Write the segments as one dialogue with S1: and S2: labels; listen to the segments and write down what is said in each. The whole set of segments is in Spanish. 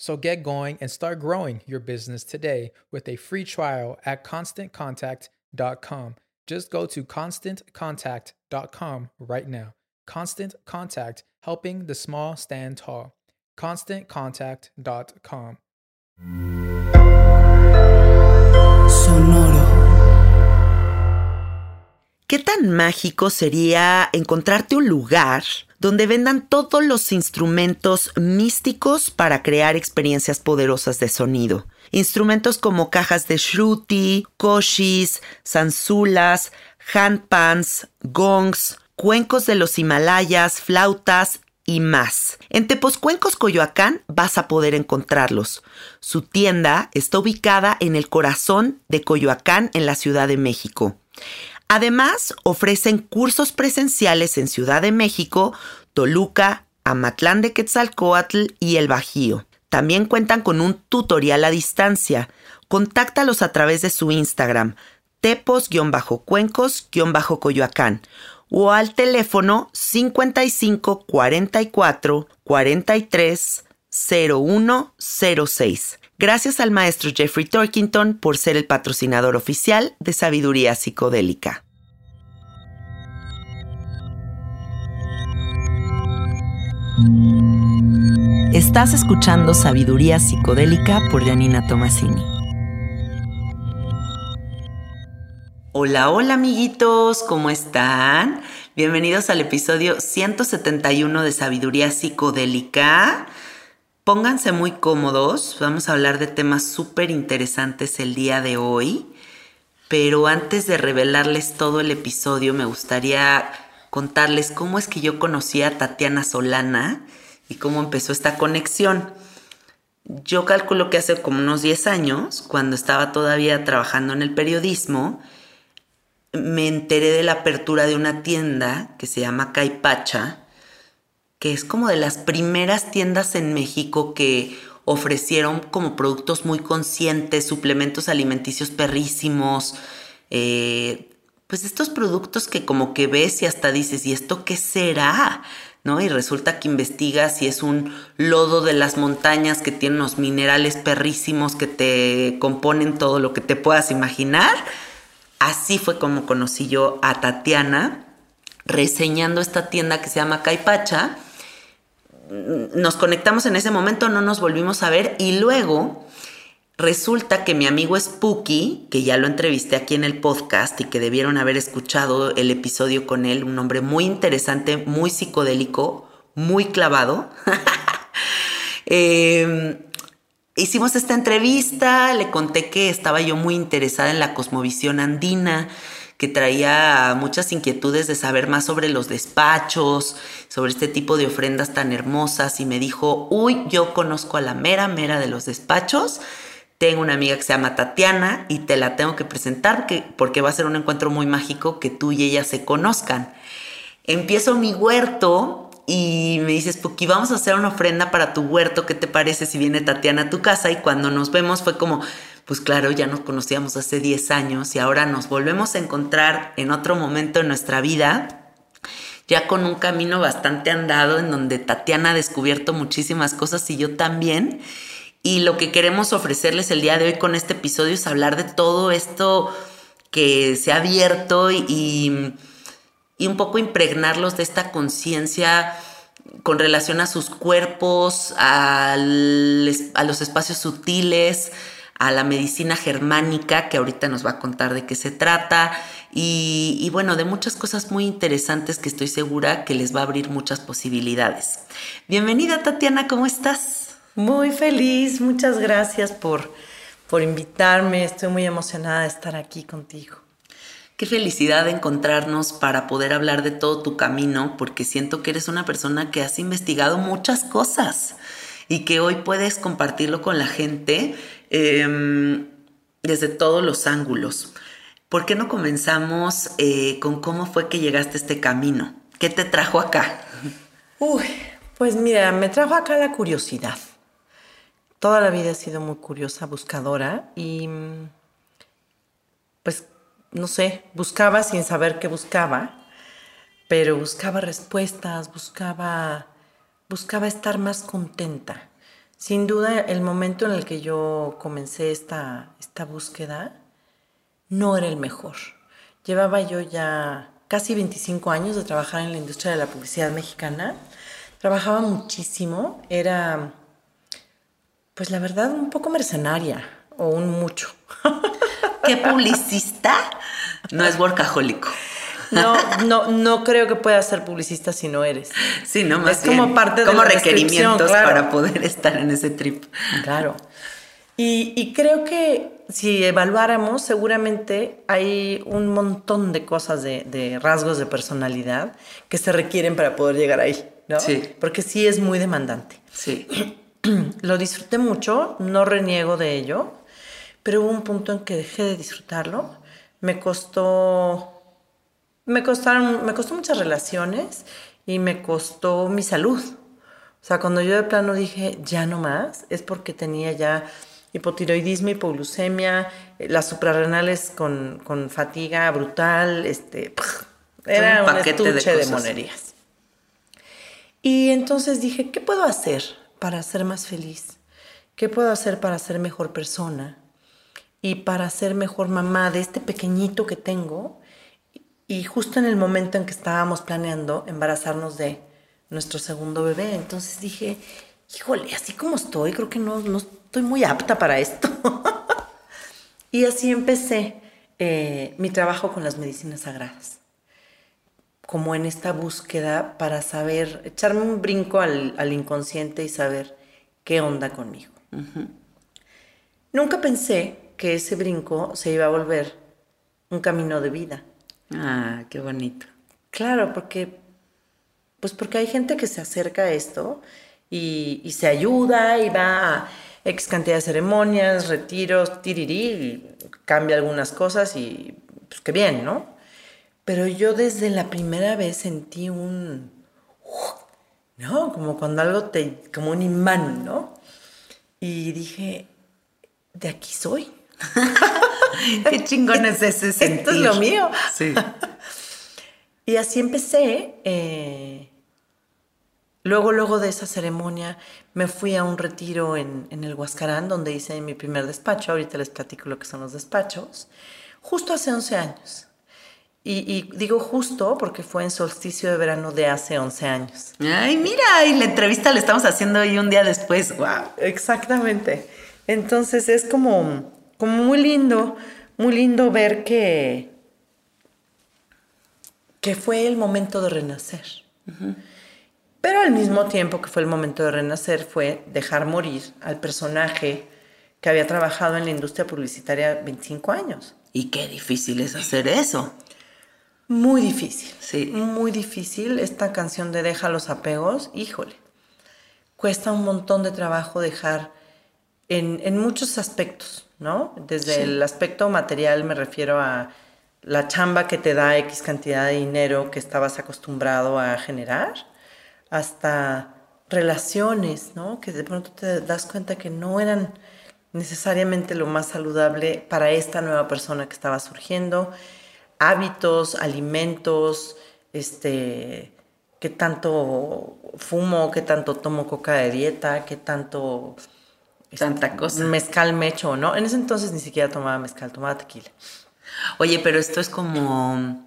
S1: So get going and start growing your business today with a free trial at constantcontact.com. Just go to constantcontact.com right now. Constant Contact, helping the small stand tall. ConstantContact.com.
S2: Sonoro. ¿Qué tan mágico sería encontrarte un lugar donde vendan todos los instrumentos místicos para crear experiencias poderosas de sonido. Instrumentos como cajas de shruti, koshis, zanzulas, handpans, gongs, cuencos de los Himalayas, flautas y más. En Tepozcuencos, Coyoacán, vas a poder encontrarlos. Su tienda está ubicada en el corazón de Coyoacán, en la Ciudad de México. Además, ofrecen cursos presenciales en Ciudad de México, Toluca, Amatlán de Quetzalcoatl y El Bajío. También cuentan con un tutorial a distancia. Contáctalos a través de su Instagram, tepos-cuencos-coyoacán o al teléfono 55 44 43 0106. Gracias al maestro Jeffrey Torkington por ser el patrocinador oficial de Sabiduría Psicodélica. Estás escuchando Sabiduría Psicodélica por Janina Tomasini. Hola, hola amiguitos, ¿cómo están? Bienvenidos al episodio 171 de Sabiduría Psicodélica. Pónganse muy cómodos, vamos a hablar de temas súper interesantes el día de hoy, pero antes de revelarles todo el episodio me gustaría contarles cómo es que yo conocí a Tatiana Solana y cómo empezó esta conexión. Yo calculo que hace como unos 10 años, cuando estaba todavía trabajando en el periodismo, me enteré de la apertura de una tienda que se llama Caipacha, que es como de las primeras tiendas en México que ofrecieron como productos muy conscientes, suplementos alimenticios perrísimos, eh, pues estos productos que como que ves y hasta dices, ¿y esto qué será? ¿No? Y resulta que investigas y es un lodo de las montañas que tiene unos minerales perrísimos que te componen todo lo que te puedas imaginar. Así fue como conocí yo a Tatiana reseñando esta tienda que se llama Caipacha nos conectamos en ese momento, no nos volvimos a ver y luego resulta que mi amigo Spooky, que ya lo entrevisté aquí en el podcast y que debieron haber escuchado el episodio con él, un hombre muy interesante, muy psicodélico, muy clavado. Em, hicimos esta entrevista, le conté que estaba yo muy interesada en la cosmovisión andina, que traía muchas inquietudes de saber más sobre los despachos, sobre este tipo de ofrendas tan hermosas y me dijo, uy, yo conozco a la mera, mera de los despachos. Tengo una amiga que se llama Tatiana y te la tengo que presentar porque va a ser un encuentro muy mágico que tú y ella se conozcan. Empiezo mi huerto y me dices, Puki, vamos a hacer una ofrenda para tu huerto, ¿qué te parece si viene Tatiana a tu casa? Y cuando nos vemos fue como, pues claro, ya nos conocíamos hace 10 años y ahora nos volvemos a encontrar en otro momento en nuestra vida, ya con un camino bastante andado en donde Tatiana ha descubierto muchísimas cosas y yo también. Y lo que queremos ofrecerles el día de hoy con este episodio es hablar de todo esto que se ha abierto y, y un poco impregnarlos de esta conciencia con relación a sus cuerpos, a los espacios sutiles, a la medicina germánica, que ahorita nos va a contar de qué se trata, y, bueno, de muchas cosas muy interesantes que estoy segura que les va a abrir muchas posibilidades. Bienvenida Tatiana, ¿cómo estás?
S3: Muy feliz, muchas gracias por, por invitarme, estoy muy emocionada de estar aquí contigo.
S2: Qué felicidad de encontrarnos para poder hablar de todo tu camino, porque siento que eres una persona que has investigado muchas cosas y que hoy puedes compartirlo con la gente Em, desde todos los ángulos. ¿Por qué no comenzamos eh, con cómo fue que llegaste a este camino? ¿Qué te trajo acá?
S3: Uy, pues mira, me trajo acá la curiosidad. Toda la vida he sido muy curiosa, buscadora y pues no sé, buscaba sin saber qué buscaba, pero buscaba respuestas, buscaba buscaba estar más contenta. Sin duda, el momento en el que yo comencé esta, esta búsqueda no era el mejor. Llevaba yo ya casi 25 años de trabajar en la industria de la publicidad mexicana. Trabajaba muchísimo, era, pues la verdad, un poco mercenaria o un mucho.
S2: ¿Qué publicista no es workahólico?
S3: No, no, no creo que puedas ser publicista si no eres.
S2: Sí, no más
S3: Es como parte de la
S2: requerimientos
S3: claro.
S2: para poder estar en ese trip.
S3: Claro. Y, y, creo que si evaluáramos, seguramente hay un montón de cosas, de, de, rasgos de personalidad que se requieren para poder llegar ahí, ¿no?
S2: Sí.
S3: Porque sí es muy demandante.
S2: Sí.
S3: Lo disfruté mucho, no reniego de ello, pero hubo un punto en que dejé de disfrutarlo. Me costó me costaron, me costó muchas relaciones y me costó mi salud. O sea, cuando yo de plano dije, ya no más, es porque tenía ya hipotiroidismo, hipoglucemia, las suprarrenales con, con fatiga brutal, este, era un, un estuche de, de monerías. Y entonces dije, ¿qué puedo hacer para ser más feliz? ¿Qué puedo hacer para ser mejor persona? Y para ser mejor mamá de este pequeñito que tengo y justo en el momento en que estábamos planeando embarazarnos de nuestro segundo bebé, entonces dije, híjole, así como estoy, creo que no, no estoy muy apta para esto. y así empecé eh, mi trabajo con las medicinas sagradas, como en esta búsqueda para saber, echarme un brinco al, al inconsciente y saber qué onda conmigo. Uh -huh. Nunca pensé que ese brinco se iba a volver un camino de vida.
S2: Ah, qué bonito.
S3: Claro, porque, pues porque hay gente que se acerca a esto y, y se ayuda y va a X cantidad de ceremonias, retiros, tirirí, cambia algunas cosas y pues qué bien, ¿no? Pero yo desde la primera vez sentí un, ¿no? Como cuando algo te, como un imán, ¿no? Y dije, de aquí soy.
S2: Qué chingón es ese sentir.
S3: Esto es lo mío.
S2: Sí.
S3: y así empecé. Eh, luego, luego de esa ceremonia, me fui a un retiro en, en, el Huascarán, donde hice mi primer despacho. Ahorita les platico lo que son los despachos. Justo hace 11 años. Y, y digo justo porque fue en solsticio de verano de hace 11 años.
S2: Ay, mira, y la entrevista la estamos haciendo hoy un día después. Wow.
S3: Exactamente. Entonces es como, como muy lindo, muy lindo ver que, que fue el momento de renacer. Pero al mismo tiempo que fue el momento de renacer fue dejar morir al personaje que había trabajado en la industria publicitaria 25 años.
S2: Y qué difícil es hacer eso.
S3: Muy difícil.
S2: Sí.
S3: Muy difícil. Esta canción de Deja los apegos, híjole. Cuesta un montón de trabajo dejar en, en muchos aspectos, ¿no? Desde
S2: Sí.
S3: el aspecto material me refiero a la chamba que te da X cantidad de dinero que estabas acostumbrado a generar, hasta relaciones, ¿no? Que de pronto te das cuenta que no eran necesariamente lo más saludable para esta nueva persona que estaba surgiendo, hábitos, alimentos, este, qué tanto fumo, qué tanto tomo coca de dieta, qué tanto
S2: Tanta cosa.
S3: mezcal me echo, ¿no? En ese entonces ni siquiera tomaba mezcal, tomaba tequila.
S2: Oye, pero esto es como,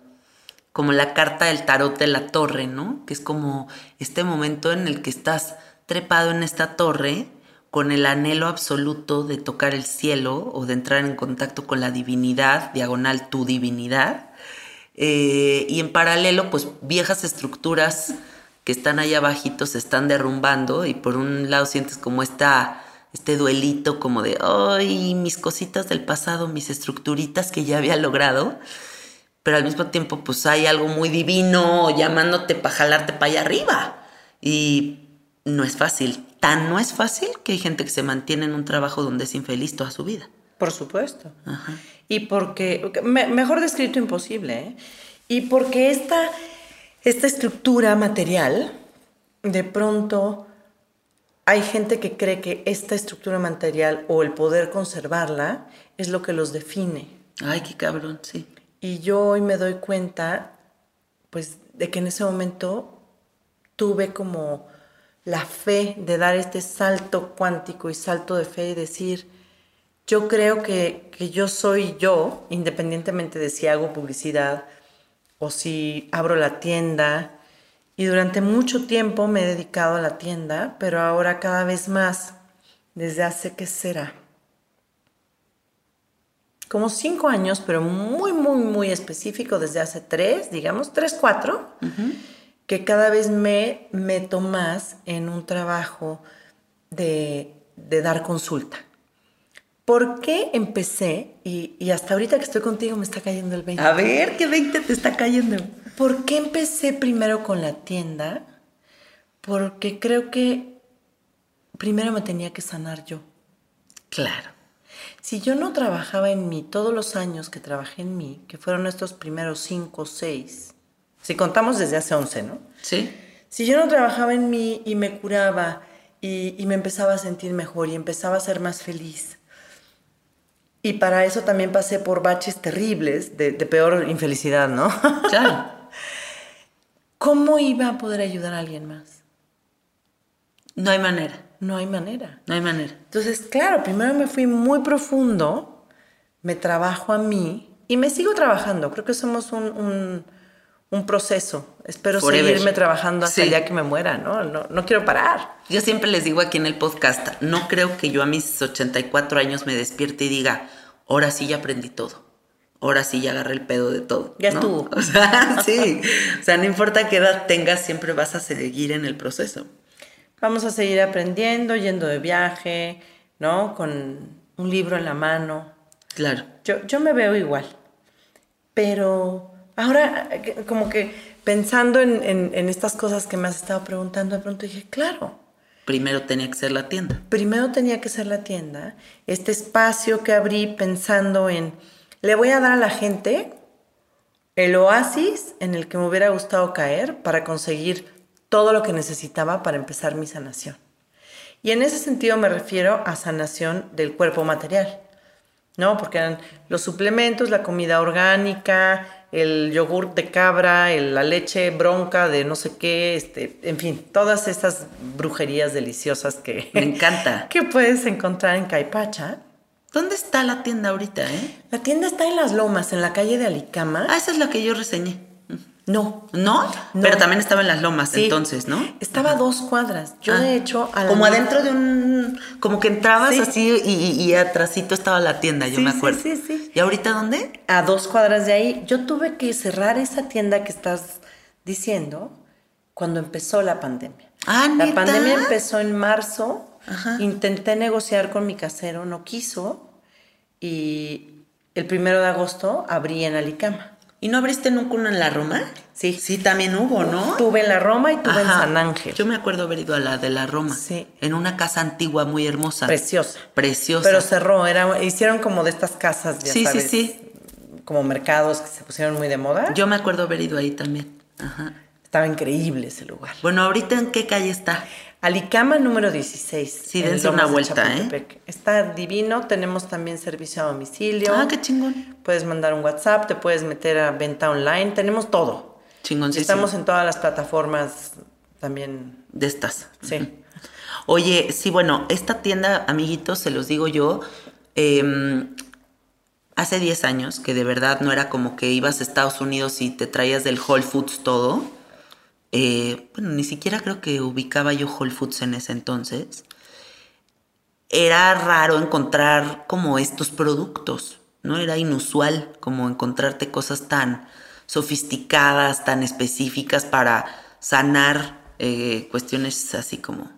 S2: como la carta del tarot de la torre, ¿no? Que es como este momento en el que estás trepado en esta torre con el anhelo absoluto de tocar el cielo o de entrar en contacto con la divinidad, diagonal tu divinidad. Eh, y en paralelo, pues viejas estructuras que están ahí abajito se están derrumbando y por un lado sientes como esta, este duelito como de, ay, mis cositas del pasado, mis estructuritas que ya había logrado, pero al mismo tiempo pues hay algo muy divino llamándote para jalarte para allá arriba y no es fácil, tan no es fácil que hay gente que se mantiene en un trabajo donde es infeliz toda su vida.
S3: Por supuesto.
S2: Ajá.
S3: Y porque, me- mejor descrito imposible, ¿eh? Y porque esta, esta estructura material, de pronto hay gente que cree que esta estructura material o el poder conservarla es lo que los define.
S2: Ay, qué cabrón, sí.
S3: Y yo hoy me doy cuenta, pues, de que en ese momento tuve como la fe de dar este salto cuántico y salto de fe y decir, yo creo que, que yo soy yo, independientemente de si hago publicidad o si abro la tienda. Y durante mucho tiempo me he dedicado a la tienda, pero ahora cada vez más, desde hace, ¿qué será? como cinco años, pero muy, muy, muy específico, desde hace tres, digamos, tres, cuatro, que cada vez me meto más en un trabajo de, de dar consulta. ¿Por qué empecé? Y, y hasta ahorita que estoy contigo me está cayendo el 20.
S2: A ver, qué 20 te está cayendo.
S3: ¿Por qué empecé primero con la tienda? Porque creo que primero me tenía que sanar yo.
S2: Claro.
S3: Si yo no trabajaba en mí todos los años que trabajé en mí, que fueron estos primeros cinco o seis, si contamos desde hace 11, ¿no?
S2: Sí.
S3: Si yo no trabajaba en mí y me curaba y, y me empezaba a sentir mejor y empezaba a ser más feliz, y para eso también pasé por baches terribles de, de peor infelicidad, ¿no?
S2: Claro.
S3: ¿Cómo iba a poder ayudar a alguien más?
S2: No hay manera.
S3: No hay manera.
S2: No hay manera.
S3: Entonces, claro, primero me fui muy profundo, me trabajo a mí y me sigo trabajando. Creo que somos un, un, un proceso. Espero
S2: Forever.
S3: seguirme trabajando hasta
S2: Sí.
S3: el día que me muera, ¿no? ¿no? No quiero parar.
S2: Yo siempre les digo aquí en el podcast, no creo que yo a mis 84 años me despierte y diga, ahora sí ya aprendí todo. Ahora sí ya agarré el pedo de todo.
S3: Ya
S2: ¿no?
S3: estuvo.
S2: O sea, sí. O sea, no importa qué edad tengas, siempre vas a seguir en el proceso.
S3: Vamos a seguir aprendiendo, yendo de viaje, ¿no? Con un libro en la mano.
S2: Claro.
S3: Yo, yo me veo igual. Pero ahora, eh, como que pensando en, en- en estas cosas que me has estado preguntando, de pronto dije, claro,
S2: Primero tenía que ser la tienda.
S3: primero tenía que ser la tienda, este espacio que abrí pensando en, le voy a dar a la gente el oasis en el que me hubiera gustado caer para conseguir todo lo que necesitaba para empezar mi sanación. Y en ese sentido me refiero a sanación del cuerpo material, ¿no? Porque eran los suplementos, la comida orgánica, el yogur de cabra, el- la leche bronca de no sé qué, este, en fin, todas esas brujerías deliciosas que,
S2: Me encanta.
S3: que puedes encontrar en Caipacha.
S2: ¿Dónde está la tienda ahorita, eh?
S3: La tienda está en Las Lomas, en la calle de Alicama.
S2: Ah, esa es la que yo reseñé.
S3: no.
S2: ¿No?
S3: No.
S2: Pero también estaba en las lomas
S3: Sí.
S2: entonces, ¿no?
S3: Estaba a dos cuadras. Yo,
S2: Ah.
S3: de hecho, a la
S2: Como adentro de un... Como que entrabas
S3: Sí.
S2: así y, y, y atrasito estaba la tienda, yo
S3: Sí,
S2: me
S3: sí,
S2: acuerdo.
S3: sí, sí.
S2: ¿Y ahorita dónde?
S3: a dos cuadras de ahí, yo tuve que cerrar esa tienda que estás diciendo cuando empezó la pandemia.
S2: Ah,
S3: La
S2: ¿neta?
S3: pandemia empezó en marzo.
S2: Ajá.
S3: Intenté negociar con mi casero, no quiso. Y el primero de agosto abrí en Alicama.
S2: ¿Y no abriste nunca una en la Roma?
S3: Sí.
S2: Sí, también hubo, ¿no?
S3: Tuve en la Roma y tuve en. San Ángel.
S2: Yo me acuerdo haber ido a la de la Roma.
S3: Sí.
S2: En una casa antigua muy hermosa.
S3: Preciosa.
S2: Preciosa.
S3: Pero cerró, era, hicieron como de estas casas, ya
S2: Sí, sí, sí.
S3: como mercados que se pusieron muy de moda.
S2: Yo me acuerdo haber ido ahí también. Ajá.
S3: Estaba increíble ese lugar.
S2: Bueno, ahorita en qué calle está?
S3: Alicama número 16.
S2: Sí,
S3: en
S2: dense una vuelta, ¿eh?
S3: Está divino. Tenemos también servicio a domicilio.
S2: Ah, qué chingón.
S3: Puedes mandar un WhatsApp, te puedes meter a venta online. Tenemos todo.
S2: Chingoncísimo.
S3: Estamos en todas las plataformas también.
S2: De estas.
S3: Sí.
S2: Oye, sí, bueno, esta tienda, amiguitos, se los digo yo, eh, hace 10 años, que de verdad no era como que ibas a Estados Unidos y te traías del Whole Foods todo. Eh, bueno, ni siquiera creo que ubicaba yo Whole Foods en ese entonces. Era raro encontrar como estos productos, ¿no? Era inusual como encontrarte cosas tan sofisticadas, tan específicas para sanar eh, cuestiones así como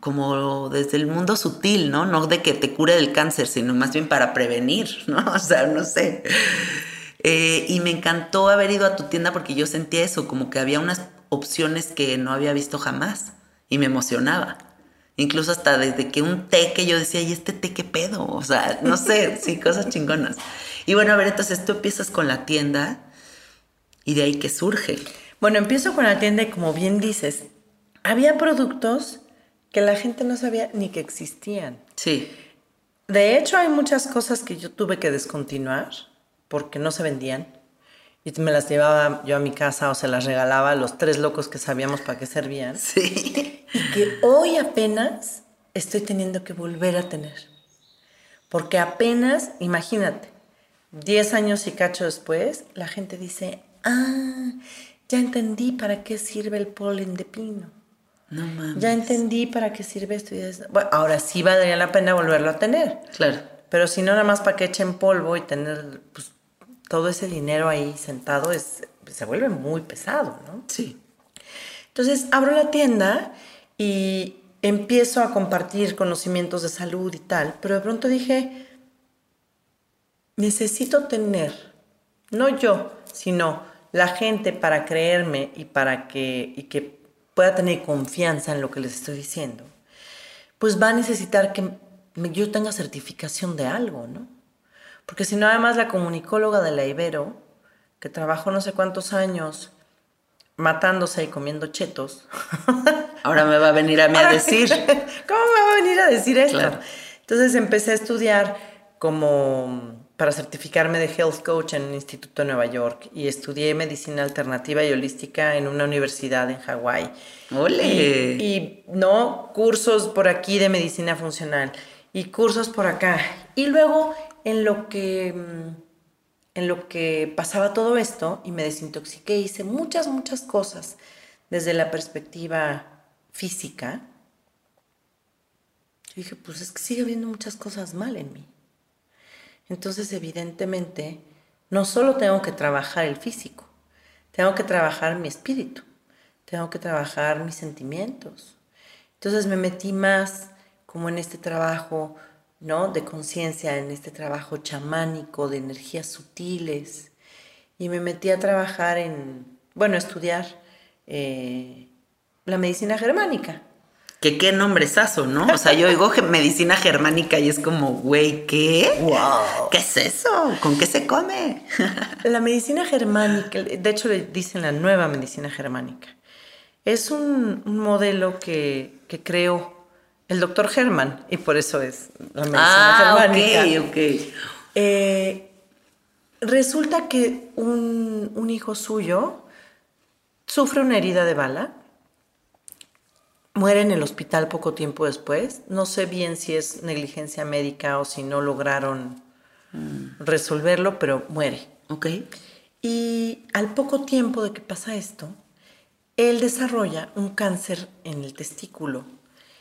S2: como desde el mundo sutil, ¿no? No de que te cure del cáncer, sino más bien para prevenir, ¿no? O sea, no sé. Eh, y me encantó haber ido a tu tienda porque yo sentía eso, como que había unas opciones que no había visto jamás y me emocionaba. Incluso hasta desde que un té que yo decía, ¿y este té qué pedo? O sea, no sé, sí, cosas chingonas. Y bueno, a ver, entonces tú empiezas con la tienda y de ahí que surge.
S3: Bueno, empiezo con la tienda y como bien dices, había productos que la gente no sabía ni que existían.
S2: Sí,
S3: De hecho, hay muchas cosas que yo tuve que descontinuar porque no se vendían. Y me las llevaba yo a mi casa o se las regalaba a los tres locos que sabíamos para qué servían.
S2: sí.
S3: Y que hoy apenas estoy teniendo que volver a tener. Porque apenas, imagínate, 10 años y cacho después, la gente dice, ah, ya entendí para qué sirve el polen de pino.
S2: No mames.
S3: Ya entendí para qué sirve esto y esto. Bueno, ahora sí valdría la pena volverlo a tener.
S2: Claro.
S3: Pero si no, nada más para que echen polvo y tener pues, todo ese dinero ahí sentado, es, se vuelve muy pesado, ¿no?
S2: Sí.
S3: Entonces abro la tienda y empiezo a compartir conocimientos de salud y tal, pero de pronto dije, necesito tener, no yo, sino la gente para creerme y para que, y que pueda tener confianza en lo que les estoy diciendo, pues va a necesitar que yo tenga certificación de algo, ¿no? Porque si no, además la comunicóloga de la Ibero, que trabajó no sé cuántos años matándose y comiendo chetos,
S2: Ahora me va a venir a mí a decir.
S3: ¿Cómo me va a venir a decir esto?
S2: Claro.
S3: Entonces empecé a estudiar como para certificarme de health coach en el Instituto de Nueva York y estudié medicina alternativa y holística en una universidad en Hawái.
S2: ¡Ole!
S3: Y, y, no cursos por aquí de medicina funcional y cursos por acá. Y luego en lo que mm, en lo que pasaba todo esto y me desintoxiqué, hice muchas muchas cosas desde la perspectiva física. Yo dije, pues es que sigue habiendo muchas cosas mal en mí. Entonces, evidentemente, no solo tengo que trabajar el físico, tengo que trabajar mi espíritu, tengo que trabajar mis sentimientos. Entonces me metí más como en este trabajo, ¿no? De conciencia, en este trabajo chamánico, de energías sutiles. Y me metí a trabajar en, bueno, a estudiar eh, la medicina germánica.
S2: Que qué nombrezazo, ¿no? O sea, yo oigo ge- medicina germánica y es como, güey, ¿qué?
S3: ¡Wow!
S2: ¿Qué es eso? ¿Con qué se come?
S3: La medicina germánica, de hecho le dicen la nueva medicina germánica, es un, un modelo que, que creó el doctor Germán y por eso es la medicina
S2: ah,
S3: germánica.
S2: ok, ok.
S3: Eh, resulta que un, un hijo suyo sufre una herida de bala, muere en el hospital poco tiempo después. No sé bien si es negligencia médica o si no lograron resolverlo, pero muere.
S2: Ok.
S3: Y al poco tiempo de que pasa esto, él desarrolla un cáncer en el testículo.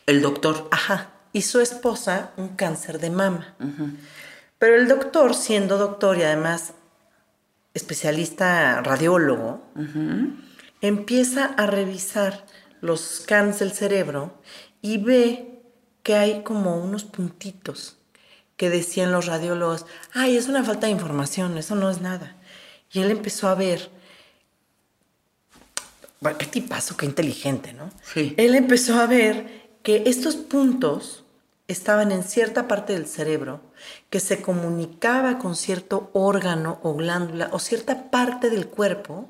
S2: El doctor.
S3: Ajá. Y su esposa un cáncer de mama. Pero el doctor, siendo doctor y además especialista radiólogo, empieza a revisar los scans del cerebro y ve que hay como unos puntitos que decían los radiólogos, ay, es una falta de información, eso no es nada. Y él empezó a ver, bueno, qué tipazo, qué inteligente, ¿no?
S2: Sí.
S3: Él empezó a ver que estos puntos estaban en cierta parte del cerebro que se comunicaba con cierto órgano o glándula o cierta parte del cuerpo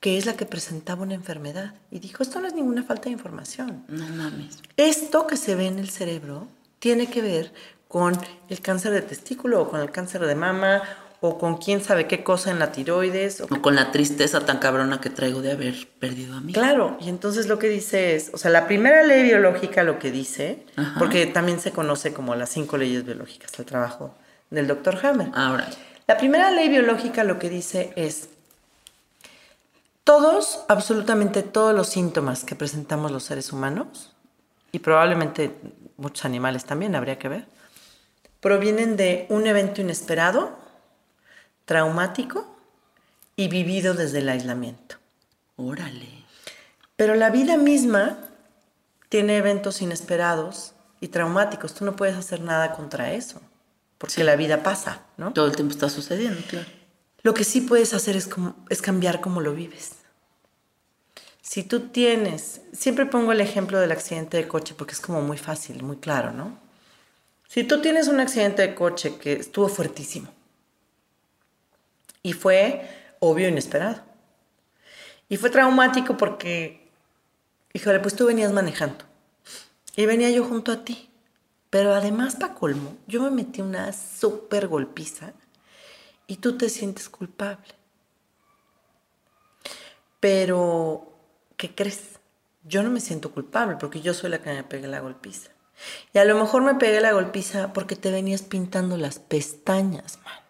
S3: que es la que presentaba una enfermedad. Y dijo, esto no es ninguna falta de información.
S2: No mames.
S3: Esto que se ve en el cerebro tiene que ver con el cáncer de testículo o con el cáncer de mama o con quién sabe qué cosa en la tiroides. O
S2: O con la tristeza tan cabrona que traigo de haber perdido a mí.
S3: Claro, y entonces lo que dice es, o sea, la primera ley biológica lo que dice,
S2: Ajá.
S3: porque también se conoce como las cinco leyes biológicas, el trabajo del doctor Hammer.
S2: Ahora.
S3: La primera ley biológica lo que dice es, todos, absolutamente todos los síntomas que presentamos los seres humanos, y probablemente muchos animales también, habría que ver, provienen de un evento inesperado, traumático y vivido desde el aislamiento.
S2: Órale.
S3: Pero la vida misma tiene eventos inesperados y traumáticos. Tú no puedes hacer nada contra eso, porque la vida pasa, ¿no?
S2: Todo el tiempo está sucediendo, claro.
S3: Lo que sí puedes hacer es, como- es cambiar cómo lo vives. Si tú tienes, siempre pongo el ejemplo del accidente de coche porque es como muy fácil, muy claro, ¿no? Si tú tienes un accidente de coche que estuvo fuertísimo y fue obvio inesperado y fue traumático porque, híjole, pues tú venías manejando y venía yo junto a ti, pero además, para colmo, yo me metí una súper golpiza y tú te sientes culpable. Pero, ¿qué crees? Yo no me siento culpable porque yo soy la que me pegué la golpiza. Y a lo mejor me pegué la golpiza porque te venías pintando las pestañas, mano.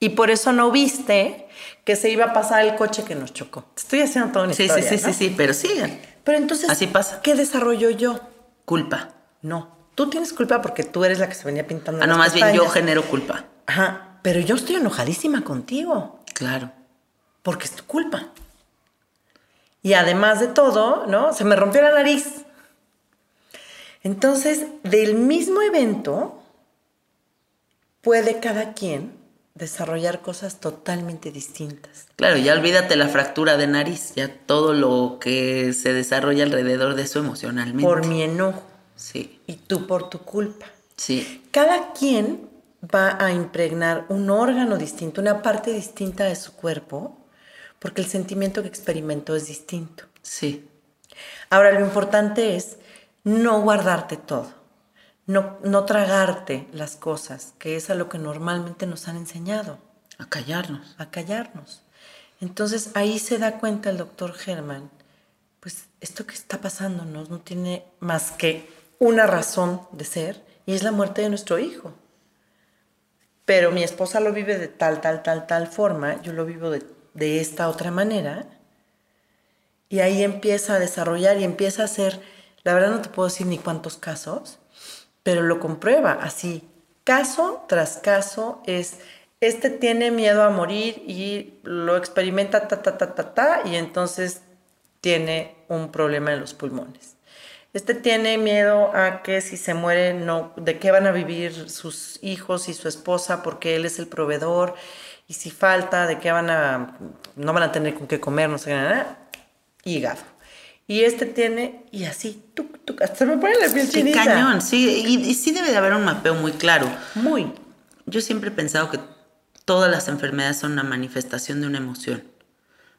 S3: Y por eso no viste que se iba a pasar el coche que nos chocó. Estoy haciendo toda una
S2: Sí,
S3: historia,
S2: sí, sí,
S3: ¿no?
S2: sí, sí, pero sigan.
S3: Pero entonces,
S2: Así pasa.
S3: ¿qué desarrollo yo?
S2: Culpa.
S3: No. Tú tienes culpa porque tú eres la que se venía pintando
S2: Ah, no, más bien yo genero culpa.
S3: Ajá. Pero yo estoy enojadísima contigo.
S2: Claro.
S3: porque es tu culpa. Y además de todo, ¿no? Se me rompió la nariz. Entonces, del mismo evento, puede cada quien desarrollar cosas totalmente distintas.
S2: Claro, ya olvídate la fractura de nariz, ya todo lo que se desarrolla alrededor de eso emocionalmente.
S3: Por mi enojo
S2: Sí,
S3: y tú por tu culpa.
S2: sí,
S3: Cada quien va a impregnar un órgano distinto, una parte distinta de su cuerpo, porque el sentimiento que experimentó es distinto.
S2: sí.
S3: Ahora, lo importante es no guardarte todo, no, no tragarte las cosas, que es a lo que normalmente nos han enseñado,
S2: A callarnos.
S3: a callarnos. Entonces ahí se da cuenta el doctor Germán, pues esto que está pasándonos no tiene más que una razón de ser y es la muerte de nuestro hijo. Pero mi esposa lo vive de tal, tal, tal, tal forma, yo lo vivo de, de esta otra manera. Y ahí empieza a desarrollar y empieza a hacer, la verdad no te puedo decir ni cuántos casos, pero lo comprueba así, caso tras caso es, este tiene miedo a morir y lo experimenta ta, ta, ta, ta, ta, y entonces tiene un problema en los pulmones. Este tiene miedo a que si se muere, no, de qué van a vivir sus hijos y su esposa porque él es el proveedor y si falta, de qué van a, no van a tener con qué comer, no sé nada, hígado. Y este tiene, y así, tuc, tuc, hasta se me pone la piel
S2: Sí,
S3: chinita.
S2: cañón, sí, y, y sí debe de haber un mapeo muy claro.
S3: Muy.
S2: Yo siempre he pensado que todas las enfermedades son una manifestación de una emoción,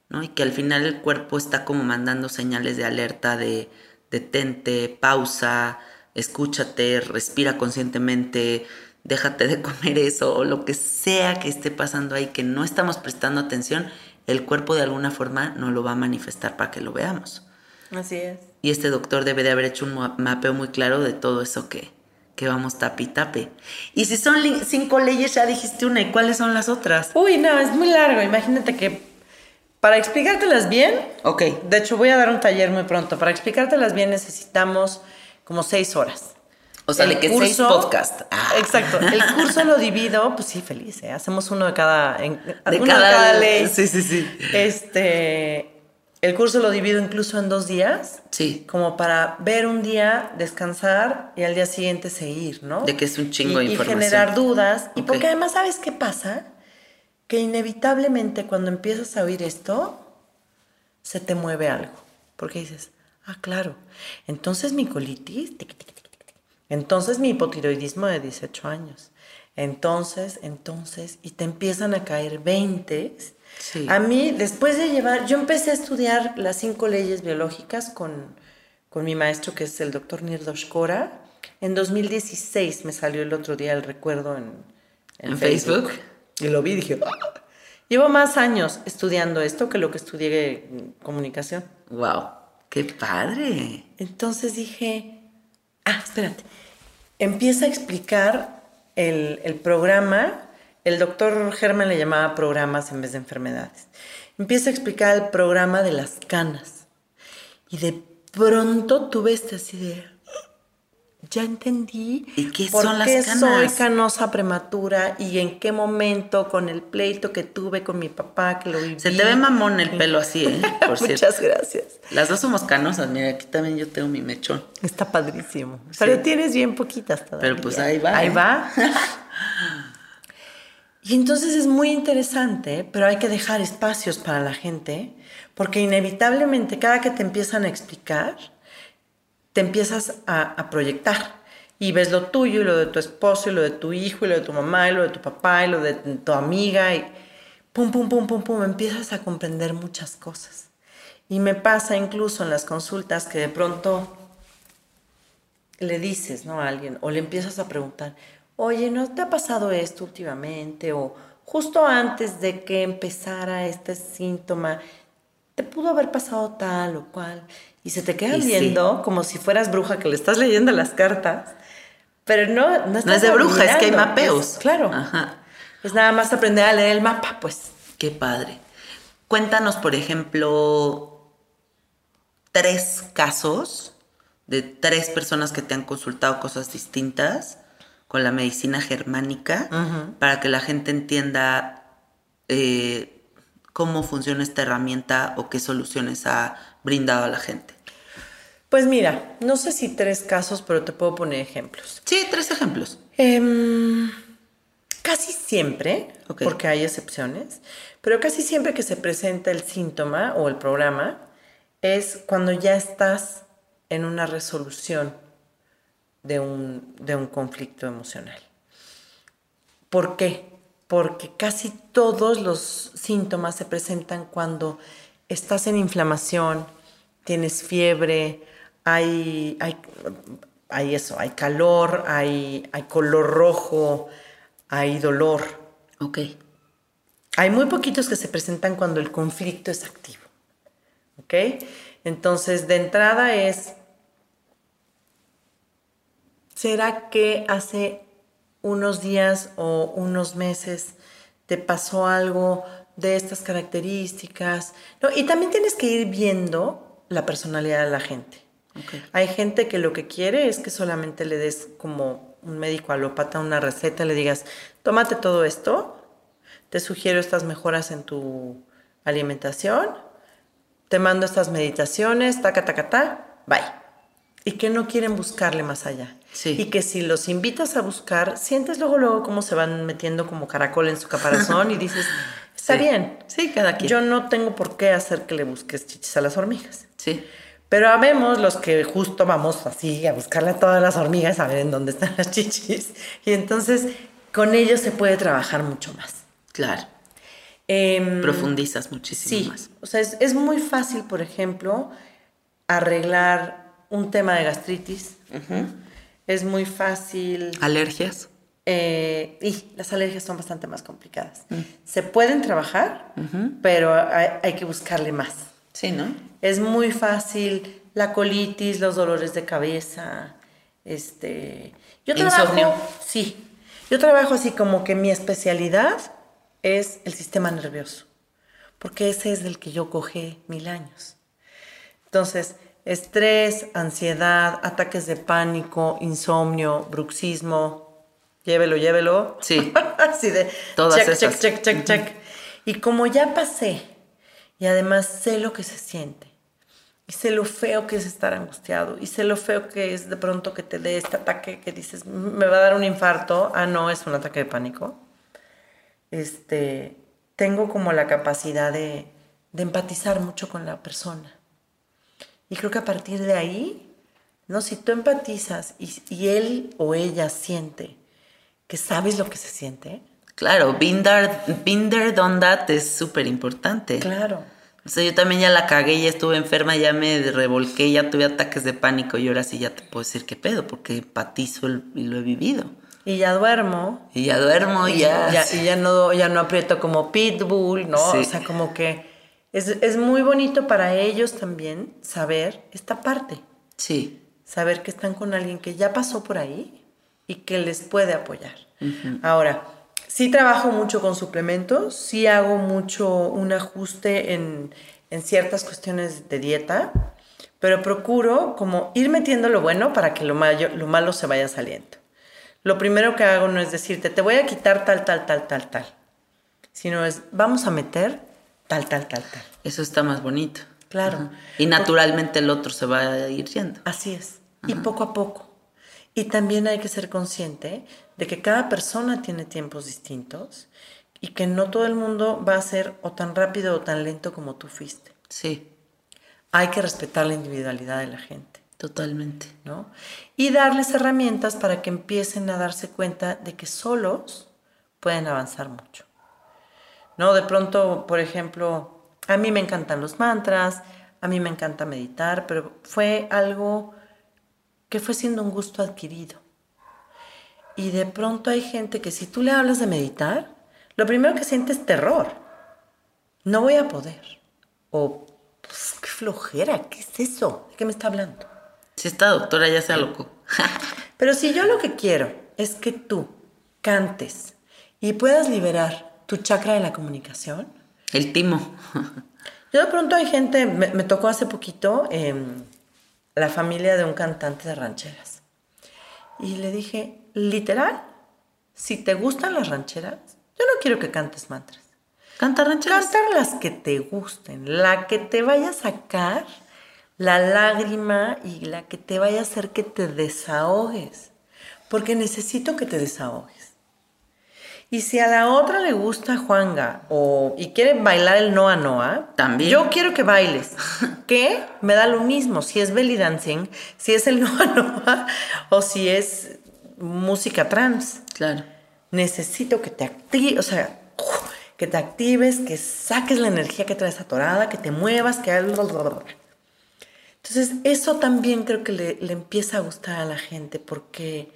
S2: ¿no? Y que al final el cuerpo está como mandando señales de alerta de detente, pausa, escúchate, respira conscientemente, déjate de comer eso o lo que sea que esté pasando ahí que no estamos prestando atención, el cuerpo de alguna forma no lo va a manifestar para que lo veamos.
S3: Así es.
S2: Y este doctor debe de haber hecho un ma- mapeo muy claro de todo eso que, que vamos tapi tape. Y si son cinco leyes, ya dijiste una, ¿y cuáles son las otras?
S3: Uy, no, es muy largo. Imagínate que para explicártelas bien,
S2: Ok,
S3: de hecho voy a dar un taller muy pronto. Para explicártelas bien necesitamos como seis horas.
S2: o sea, de
S3: El
S2: que seis
S3: curso-
S2: podcast. Ah.
S3: Exacto. El curso lo divido, pues sí, feliz, ¿eh? Hacemos uno de cada, en-
S2: De
S3: uno
S2: cada,
S3: ley.
S2: Sí, sí, sí.
S3: Este, el curso lo divido incluso en dos días,
S2: Sí.
S3: como para ver un día, descansar y al día siguiente seguir, ¿no?
S2: De que es un chingo de
S3: Y-
S2: información.
S3: Y generar dudas. Y porque además, ¿sabes qué pasa? Que inevitablemente cuando empiezas a oír esto, se te mueve algo. Porque dices, ah, claro, entonces mi colitis, tiqui, tiqui, tiqui. entonces mi hipotiroidismo de 18 años, entonces, entonces, y te empiezan a caer 20.
S2: Sí.
S3: A mí, después de llevar, yo empecé a estudiar las cinco leyes biológicas con, con mi maestro, que es el doctor Nirdosh Kora. En 2016 me salió el otro día el recuerdo en,
S2: ¿En Facebook?
S3: Y lo vi y dije, "Ah". llevo más años estudiando esto que lo que estudié en comunicación.
S2: Wow, qué padre.
S3: Entonces dije, ah, espérate, empieza a explicar el, el programa, el doctor Germán le llamaba programas en vez de enfermedades, empieza a explicar el programa de las canas. Y de pronto tuve este así de, ya entendí
S2: ¿Y qué
S3: por
S2: son las
S3: qué soy
S2: canas?
S3: canosa prematura y en qué momento con el pleito que tuve con mi papá que lo viví.
S2: Se te ve mamón el pelo así, ¿eh? Por.
S3: Muchas gracias.
S2: Las dos somos canosas, mira, aquí también yo tengo mi mechón.
S3: Está padrísimo. Pero tienes bien poquitas todavía.
S2: Pero pues ahí va,
S3: Ahí
S2: ¿eh?
S3: va. y entonces es muy interesante, pero hay que dejar espacios para la gente, porque inevitablemente cada que te empiezan a explicar, te empiezas a, proyectar. Y ves lo tuyo y lo de tu esposo y lo de tu hijo y lo de tu mamá y lo de tu papá y lo de tu amiga y pum, pum, pum, pum, pum, empiezas a comprender muchas cosas. Y me pasa incluso en las consultas que de pronto le dices, ¿no? A alguien, o le empiezas a preguntar, oye, ¿no te ha pasado esto últimamente? O justo antes de que empezara este síntoma, ¿te pudo haber pasado tal o cual? Y se te
S2: sí.
S3: viendo como si fueras bruja que le estás leyendo las cartas, pero no, no,
S2: No es de bruja, es que hay mapeos.
S3: es- claro.
S2: Ajá.
S3: Es nada más aprender a leer el mapa, pues.
S2: Qué padre. Cuéntanos, por ejemplo, tres casos de tres personas que te han consultado cosas distintas con la medicina germánica para que la gente entienda eh, cómo funciona esta herramienta o qué soluciones ha brindado a la gente.
S3: Pues mira, no sé si tres casos, pero te puedo poner ejemplos.
S2: Sí, tres ejemplos.
S3: Em, casi siempre, porque hay excepciones, pero casi siempre que se presenta el síntoma o el programa es cuando ya estás en una resolución de un, de un conflicto emocional. ¿Por qué? Porque casi todos los síntomas se presentan cuando estás en inflamación, tienes fiebre, hay, hay, hay eso, hay calor, hay, hay color rojo, hay dolor.
S2: Ok.
S3: Hay muy poquitos que se presentan cuando el conflicto es activo. ¿Ok? Entonces, de entrada es, ¿será que hace unos días o unos meses te pasó algo de estas características? No, y también tienes que ir viendo la personalidad de la gente. Hay gente que lo que quiere es que solamente le des como un médico alópata una receta, le digas, tómate todo esto, te sugiero estas mejoras en tu alimentación, te mando estas meditaciones, taca, taca, ta, bye. Y que no quieren buscarle más allá.
S2: Sí.
S3: Y que si los invitas a buscar, sientes luego, luego cómo se van metiendo como caracol en su caparazón y dices, está
S2: Sí.
S3: bien.
S2: Sí, cada quien.
S3: Yo no tengo por qué hacer que le busques chichis a las hormigas.
S2: Sí.
S3: Pero habemos los que justo vamos así a buscarle a todas las hormigas a ver en dónde están las chichis. Y entonces con ellos se puede trabajar mucho más.
S2: Claro.
S3: Em,
S2: Profundizas muchísimo
S3: sí,
S2: más.
S3: o sea, es, es muy fácil, por ejemplo, arreglar un tema de gastritis. Es muy fácil.
S2: ¿Alergias?
S3: eh, y las alergias son bastante más complicadas. Se pueden trabajar, pero hay, hay que buscarle más.
S2: Sí, ¿no?
S3: Es muy fácil la colitis, los dolores de cabeza, este... Yo
S2: Insomnio.
S3: trabajo, sí, yo trabajo así como que mi especialidad es el sistema nervioso, porque ese es del que yo cogí mil años. Entonces, estrés, ansiedad, ataques de pánico, insomnio, bruxismo, llévelo, llévelo.
S2: Sí.
S3: Así de
S2: Todas
S3: check,
S2: esas.
S3: check, check, check, check. Y como ya pasé, y además sé lo que se siente, y sé lo feo que es estar angustiado, y sé lo feo que es de pronto que te dé este ataque que dices, me va a dar un infarto, ah, no, es un ataque de pánico. Este, tengo como la capacidad de, de empatizar mucho con la persona. Y creo que a partir de ahí, ¿no? Si tú empatizas y, y él o ella siente que sabes lo que se siente,
S2: Claro, been there, done that es súper importante.
S3: claro.
S2: O sea, yo también ya la cagué, ya estuve enferma, ya me revolqué, ya tuve ataques de pánico y ahora sí ya te puedo decir qué pedo, porque empatizo el- y lo he vivido.
S3: Y ya duermo.
S2: Y ya duermo, y ya.
S3: ya- y ya no, ya no aprieto como pitbull, ¿no?
S2: Sí.
S3: O sea, como que es, es muy bonito para ellos también saber esta parte.
S2: Sí,
S3: saber que están con alguien que ya pasó por ahí y que les puede apoyar. Ahora, sí trabajo mucho con suplementos, sí hago mucho un ajuste en, en ciertas cuestiones de dieta, pero procuro como ir metiendo lo bueno para que lo, mayo- lo malo se vaya saliendo. Lo primero que hago no es decirte, te voy a quitar tal, tal, tal, tal, tal, sino es, vamos a meter tal, tal, tal, tal.
S2: eso está más bonito.
S3: Claro.
S2: Ajá. Y naturalmente el otro se va a ir yendo.
S3: Así es. Y poco a poco. Y también hay que ser consciente de que cada persona tiene tiempos distintos y que no todo el mundo va a ser o tan rápido o tan lento como tú fuiste.
S2: Sí,
S3: Hay que respetar la individualidad de la gente,
S2: totalmente.
S3: ¿no? Y darles herramientas para que empiecen a darse cuenta de que solos pueden avanzar mucho. ¿No? De pronto, por ejemplo, a mí me encantan los mantras, a mí me encanta meditar, pero fue algo que fue siendo un gusto adquirido. Y de pronto hay gente que si tú le hablas de meditar, lo primero que siente es terror. No voy a poder. O, pues, qué flojera, ¿qué es eso? ¿De qué me está hablando?
S2: Si esta doctora ya se alocó.
S3: Pero si yo lo que quiero es que tú cantes y puedas liberar tu chakra de la comunicación,
S2: El timo.
S3: yo de pronto hay gente, me, me tocó hace poquito em, la familia de un cantante de rancheras. Y le dije, literal, si te gustan las rancheras, yo no quiero que cantes mantras.
S2: Canta rancheras.
S3: Cantar las que te gusten, la que te vaya a sacar la lágrima y la que te vaya a hacer que te desahogues. Porque necesito que te desahogues. Y si a la otra le gusta Juanga o, y quiere bailar el Noa Noa,
S2: También.
S3: yo quiero que bailes. que me da lo mismo si es belly dancing, si es el Noa Noa o si es música trans
S2: Claro.
S3: necesito que te actives, o sea, que te actives, que saques la energía que traes atorada, que te muevas, que... Entonces, eso también creo que le, le empieza a gustar a la gente porque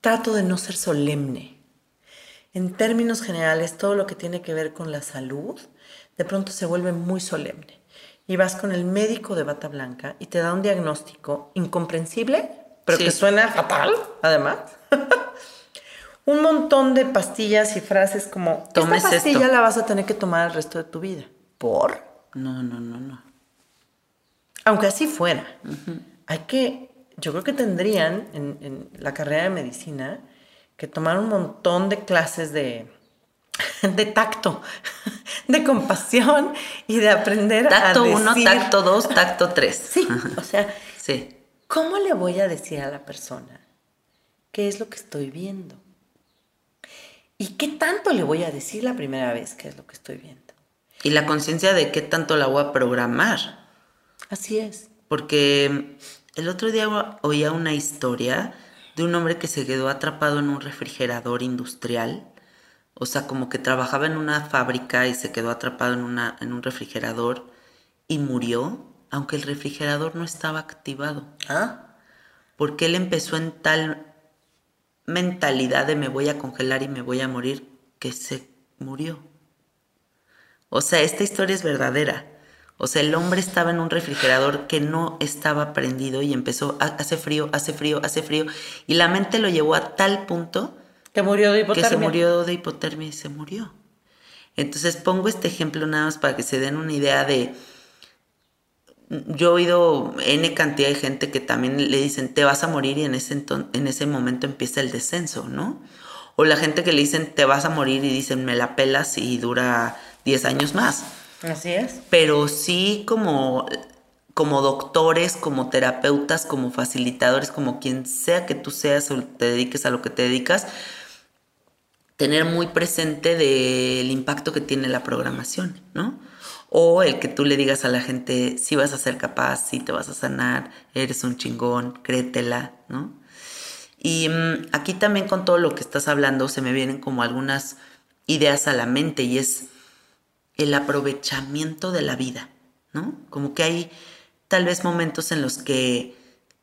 S3: trato de no ser solemne. En términos generales, todo lo que tiene que ver con la salud, de pronto se vuelve muy solemne. Y vas con el médico de bata blanca y te da un diagnóstico incomprensible, pero
S2: Sí.
S3: que suena fatal, además. un montón de pastillas y frases como,
S2: Tomes
S3: esta pastilla
S2: esto".
S3: la vas a tener que tomar el resto de tu vida. ¿Por?
S2: No, no, no, no.
S3: Aunque así fuera. Hay que, yo creo que tendrían en, en la carrera de medicina que tomar un montón de clases de, de tacto, de compasión y de aprender
S2: Tacto
S3: a
S2: 1,
S3: decir...
S2: tacto 2, tacto 3.
S3: Sí, o sea,
S2: Sí.
S3: ¿cómo le voy a decir a la persona qué es lo que estoy viendo? ¿Y qué tanto le voy a decir la primera vez qué es lo que estoy viendo?
S2: Y la conciencia de qué tanto la voy a programar.
S3: Así es.
S2: Porque el otro día oía una historia de un hombre que se quedó atrapado en un refrigerador industrial. O sea, como que trabajaba en una fábrica y se quedó atrapado en, una, en un refrigerador y murió, aunque el refrigerador no estaba activado.
S3: ¿Ah?
S2: Porque él empezó en tal mentalidad de me voy a congelar y me voy a morir que se murió. O sea, esta historia es verdadera. O sea, el hombre estaba en un refrigerador que no estaba prendido y empezó, hace frío, hace frío, hace frío. Y la mente lo llevó a tal punto
S3: que murió de hipotermia.
S2: Que se murió de hipotermia y se murió. Entonces pongo este ejemplo nada más para que se den una idea de... Yo he oído N cantidad de gente que también le dicen, te vas a morir y en ese, en ese momento empieza el descenso, ¿no? O la gente que le dicen, te vas a morir y dicen, me la pelas y dura 10 años más.
S3: Así es.
S2: Pero sí como, como doctores, como terapeutas, como facilitadores, como quien sea que tú seas o te dediques a lo que te dedicas, tener muy presente del impacto que tiene la programación, ¿no? O el que tú le digas a la gente, si vas a ser capaz, si te vas a sanar, eres un chingón, créetela, ¿no? Y mm, aquí también con todo lo que estás hablando se me vienen como algunas ideas a la mente y es el aprovechamiento de la vida, ¿no? Como que hay tal vez momentos en los que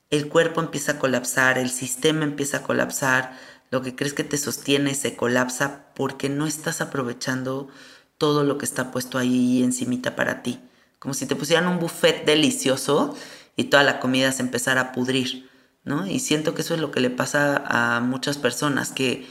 S2: el cuerpo empieza a colapsar, el sistema empieza a colapsar, lo que crees que te sostiene se colapsa porque no estás aprovechando todo lo que está puesto ahí encimita para ti. Como si te pusieran un buffet delicioso y toda la comida se empezara a pudrir, ¿no? Y siento que eso es lo que le pasa a muchas personas, que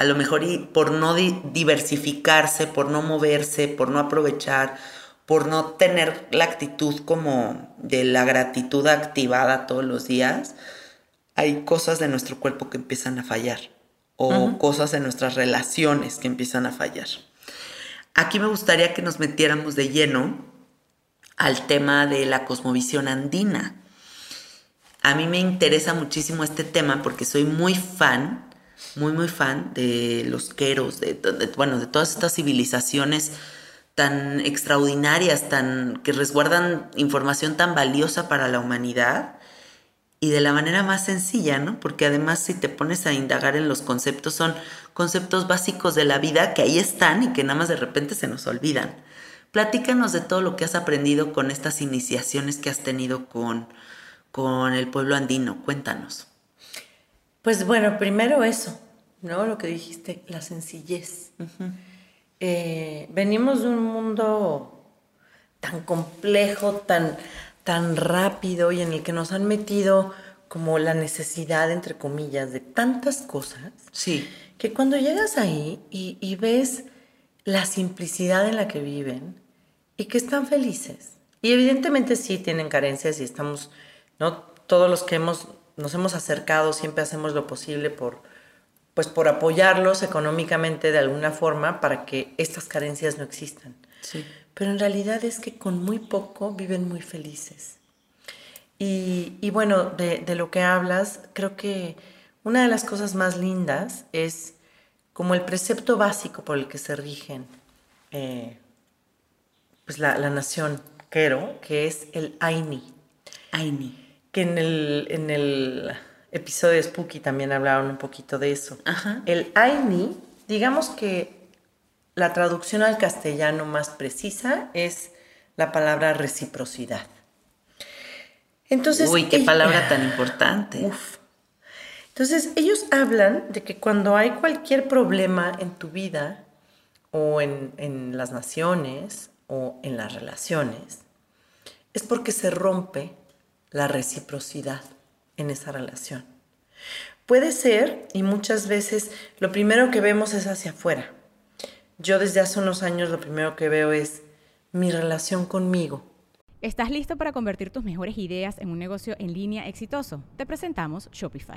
S2: a lo mejor por no diversificarse, por no moverse, por no aprovechar, por no tener la actitud como de la gratitud activada todos los días, hay cosas de nuestro cuerpo que empiezan a fallar o cosas de nuestras relaciones que empiezan a fallar. Aquí me gustaría que nos metiéramos de lleno al tema de la cosmovisión andina. A mí me interesa muchísimo este tema porque soy muy fan muy, muy fan de los queros, de, bueno, de todas estas civilizaciones tan extraordinarias, tan, que resguardan información tan valiosa para la humanidad y de la manera más sencilla, ¿no? Porque además si te pones a indagar en los conceptos, son conceptos básicos de la vida que ahí están y que nada más de repente se nos olvidan. Platícanos de todo lo que has aprendido con estas iniciaciones que has tenido con, con el pueblo andino. Cuéntanos.
S3: Pues bueno, primero eso, ¿no? Lo que dijiste, la sencillez. Eh, venimos de un mundo tan complejo, tan, tan rápido y en el que nos han metido como la necesidad, entre comillas, de tantas cosas.
S2: Sí.
S3: Que cuando llegas ahí y, y ves la simplicidad en la que viven y que están felices. Y evidentemente sí tienen carencias y estamos, ¿no? Todos los que hemos nos hemos acercado, siempre hacemos lo posible por, pues por apoyarlos económicamente de alguna forma para que estas carencias no existan.
S2: Sí.
S3: Pero en realidad es que con muy poco viven muy felices. Y, y bueno, de, de, lo que hablas, creo que una de las cosas más lindas es como el precepto básico por el que se rigen eh, pues la, la nación Quero, que es el Aini.
S2: Aini
S3: que en el, en el episodio de Spooky también hablaron un poquito de eso. El Aini, digamos que la traducción al castellano más precisa es la palabra reciprocidad.
S2: Entonces, Uy, qué palabra tan importante.
S3: Uf. Entonces, ellos hablan de que cuando hay cualquier problema en tu vida, o en, en las naciones, o en las relaciones, es porque se rompe la reciprocidad en esa relación. Puede ser, y muchas veces lo primero que vemos es hacia afuera. Yo desde hace unos años lo primero que veo es mi relación conmigo.
S4: ¿Estás listo para convertir tus mejores ideas en un negocio en línea exitoso? Te presentamos Shopify.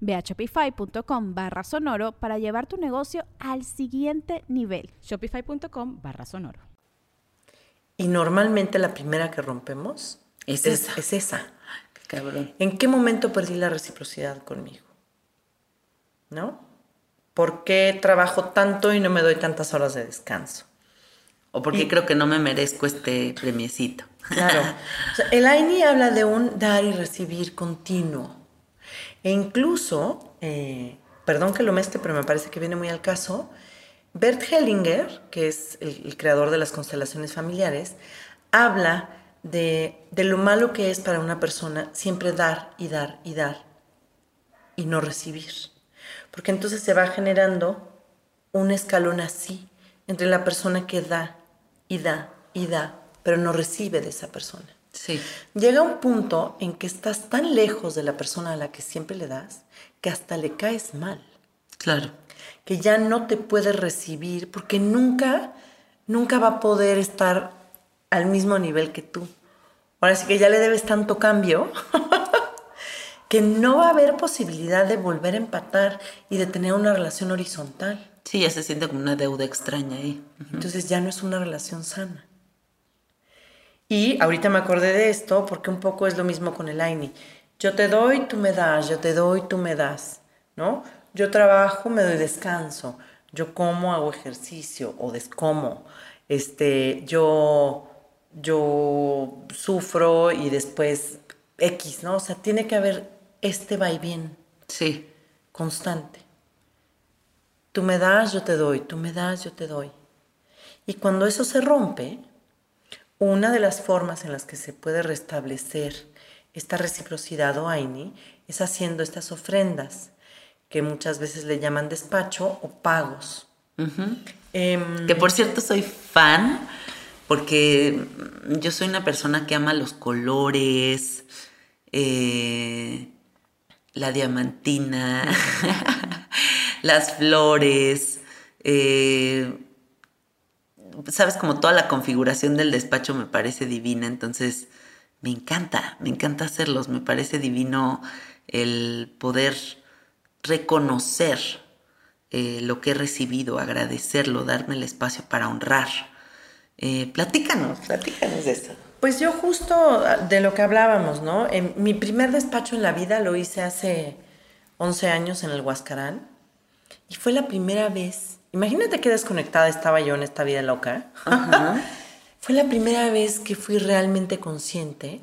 S5: Ve a shopify.com barra sonoro para llevar tu negocio al siguiente nivel.
S4: Shopify.com barra sonoro.
S3: Y normalmente la primera que rompemos
S2: Es esa.
S3: Es esa.
S2: Qué cabrón.
S3: ¿En qué momento perdí la reciprocidad conmigo? ¿No? ¿Por qué trabajo tanto y no me doy tantas horas de descanso?
S2: O porque creo que no me merezco este premiecito.
S3: Claro. O sea, el AINI habla de un dar y recibir continuo. E incluso, eh, perdón que lo mezcle, pero me parece que viene muy al caso, Bert Hellinger, que es el, el creador de las constelaciones familiares, habla de, de lo malo que es para una persona siempre dar y dar y dar y no recibir. Porque entonces se va generando un escalón así entre la persona que da y da y da, pero no recibe de esa persona.
S2: Sí.
S3: Llega un punto en que estás tan lejos de la persona a la que siempre le das que hasta le caes mal,
S2: Claro.
S3: que ya no te puede recibir porque nunca, nunca va a poder estar al mismo nivel que tú. Ahora sí que ya le debes tanto cambio que no va a haber posibilidad de volver a empatar y de tener una relación horizontal.
S2: Sí, ya se siente como una deuda extraña ahí.
S3: Entonces ya no es una relación sana. Y ahorita me acordé de esto porque un poco es lo mismo con el AINI. Yo te doy, tú me das, yo te doy, tú me das, ¿no? Yo trabajo, me doy descanso. Yo como, hago ejercicio o descomo. Este, yo, yo sufro y después X, ¿no? O sea, tiene que haber este vaivén
S2: Sí.
S3: constante. Tú me das, yo te doy, tú me das, yo te doy. Y cuando eso se rompe, una de las formas en las que se puede restablecer esta reciprocidad o AINI es haciendo estas ofrendas, que muchas veces le llaman despacho o pagos. Em,
S2: Que por cierto soy fan porque yo soy una persona que ama los colores, eh, la diamantina, las flores, eh, sabes, como toda la configuración del despacho me parece divina, entonces me encanta, me encanta hacerlos, me parece divino el poder reconocer eh, lo que he recibido, agradecerlo, darme el espacio para honrar. Eh, platícanos, platícanos de esto.
S3: Pues yo justo de lo que hablábamos, ¿no? Mi primer despacho en la vida lo hice hace 11 años en el Huascarán y fue la primera vez, imagínate qué desconectada estaba yo en esta vida loca. fue la primera vez que fui realmente consciente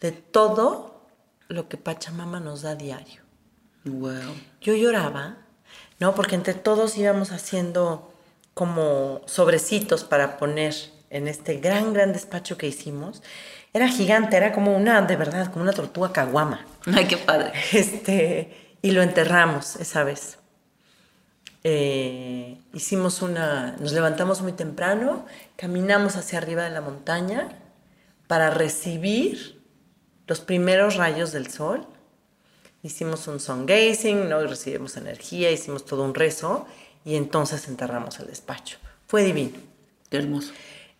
S3: de todo lo que Pachamama nos da a diario.
S2: Wow.
S3: Yo lloraba, ¿no? Porque entre todos íbamos haciendo como sobrecitos para poner en este gran, gran despacho que hicimos. Era gigante, era como una, de verdad, como una tortuga caguama.
S2: Ay, qué padre.
S3: Este, y lo enterramos esa vez. Eh, hicimos una, nos levantamos muy temprano, caminamos hacia arriba de la montaña para recibir los primeros rayos del sol. Hicimos un sun gazing, ¿no? Y recibimos energía, hicimos todo un rezo y entonces enterramos el despacho. Fue divino.
S2: Qué hermoso.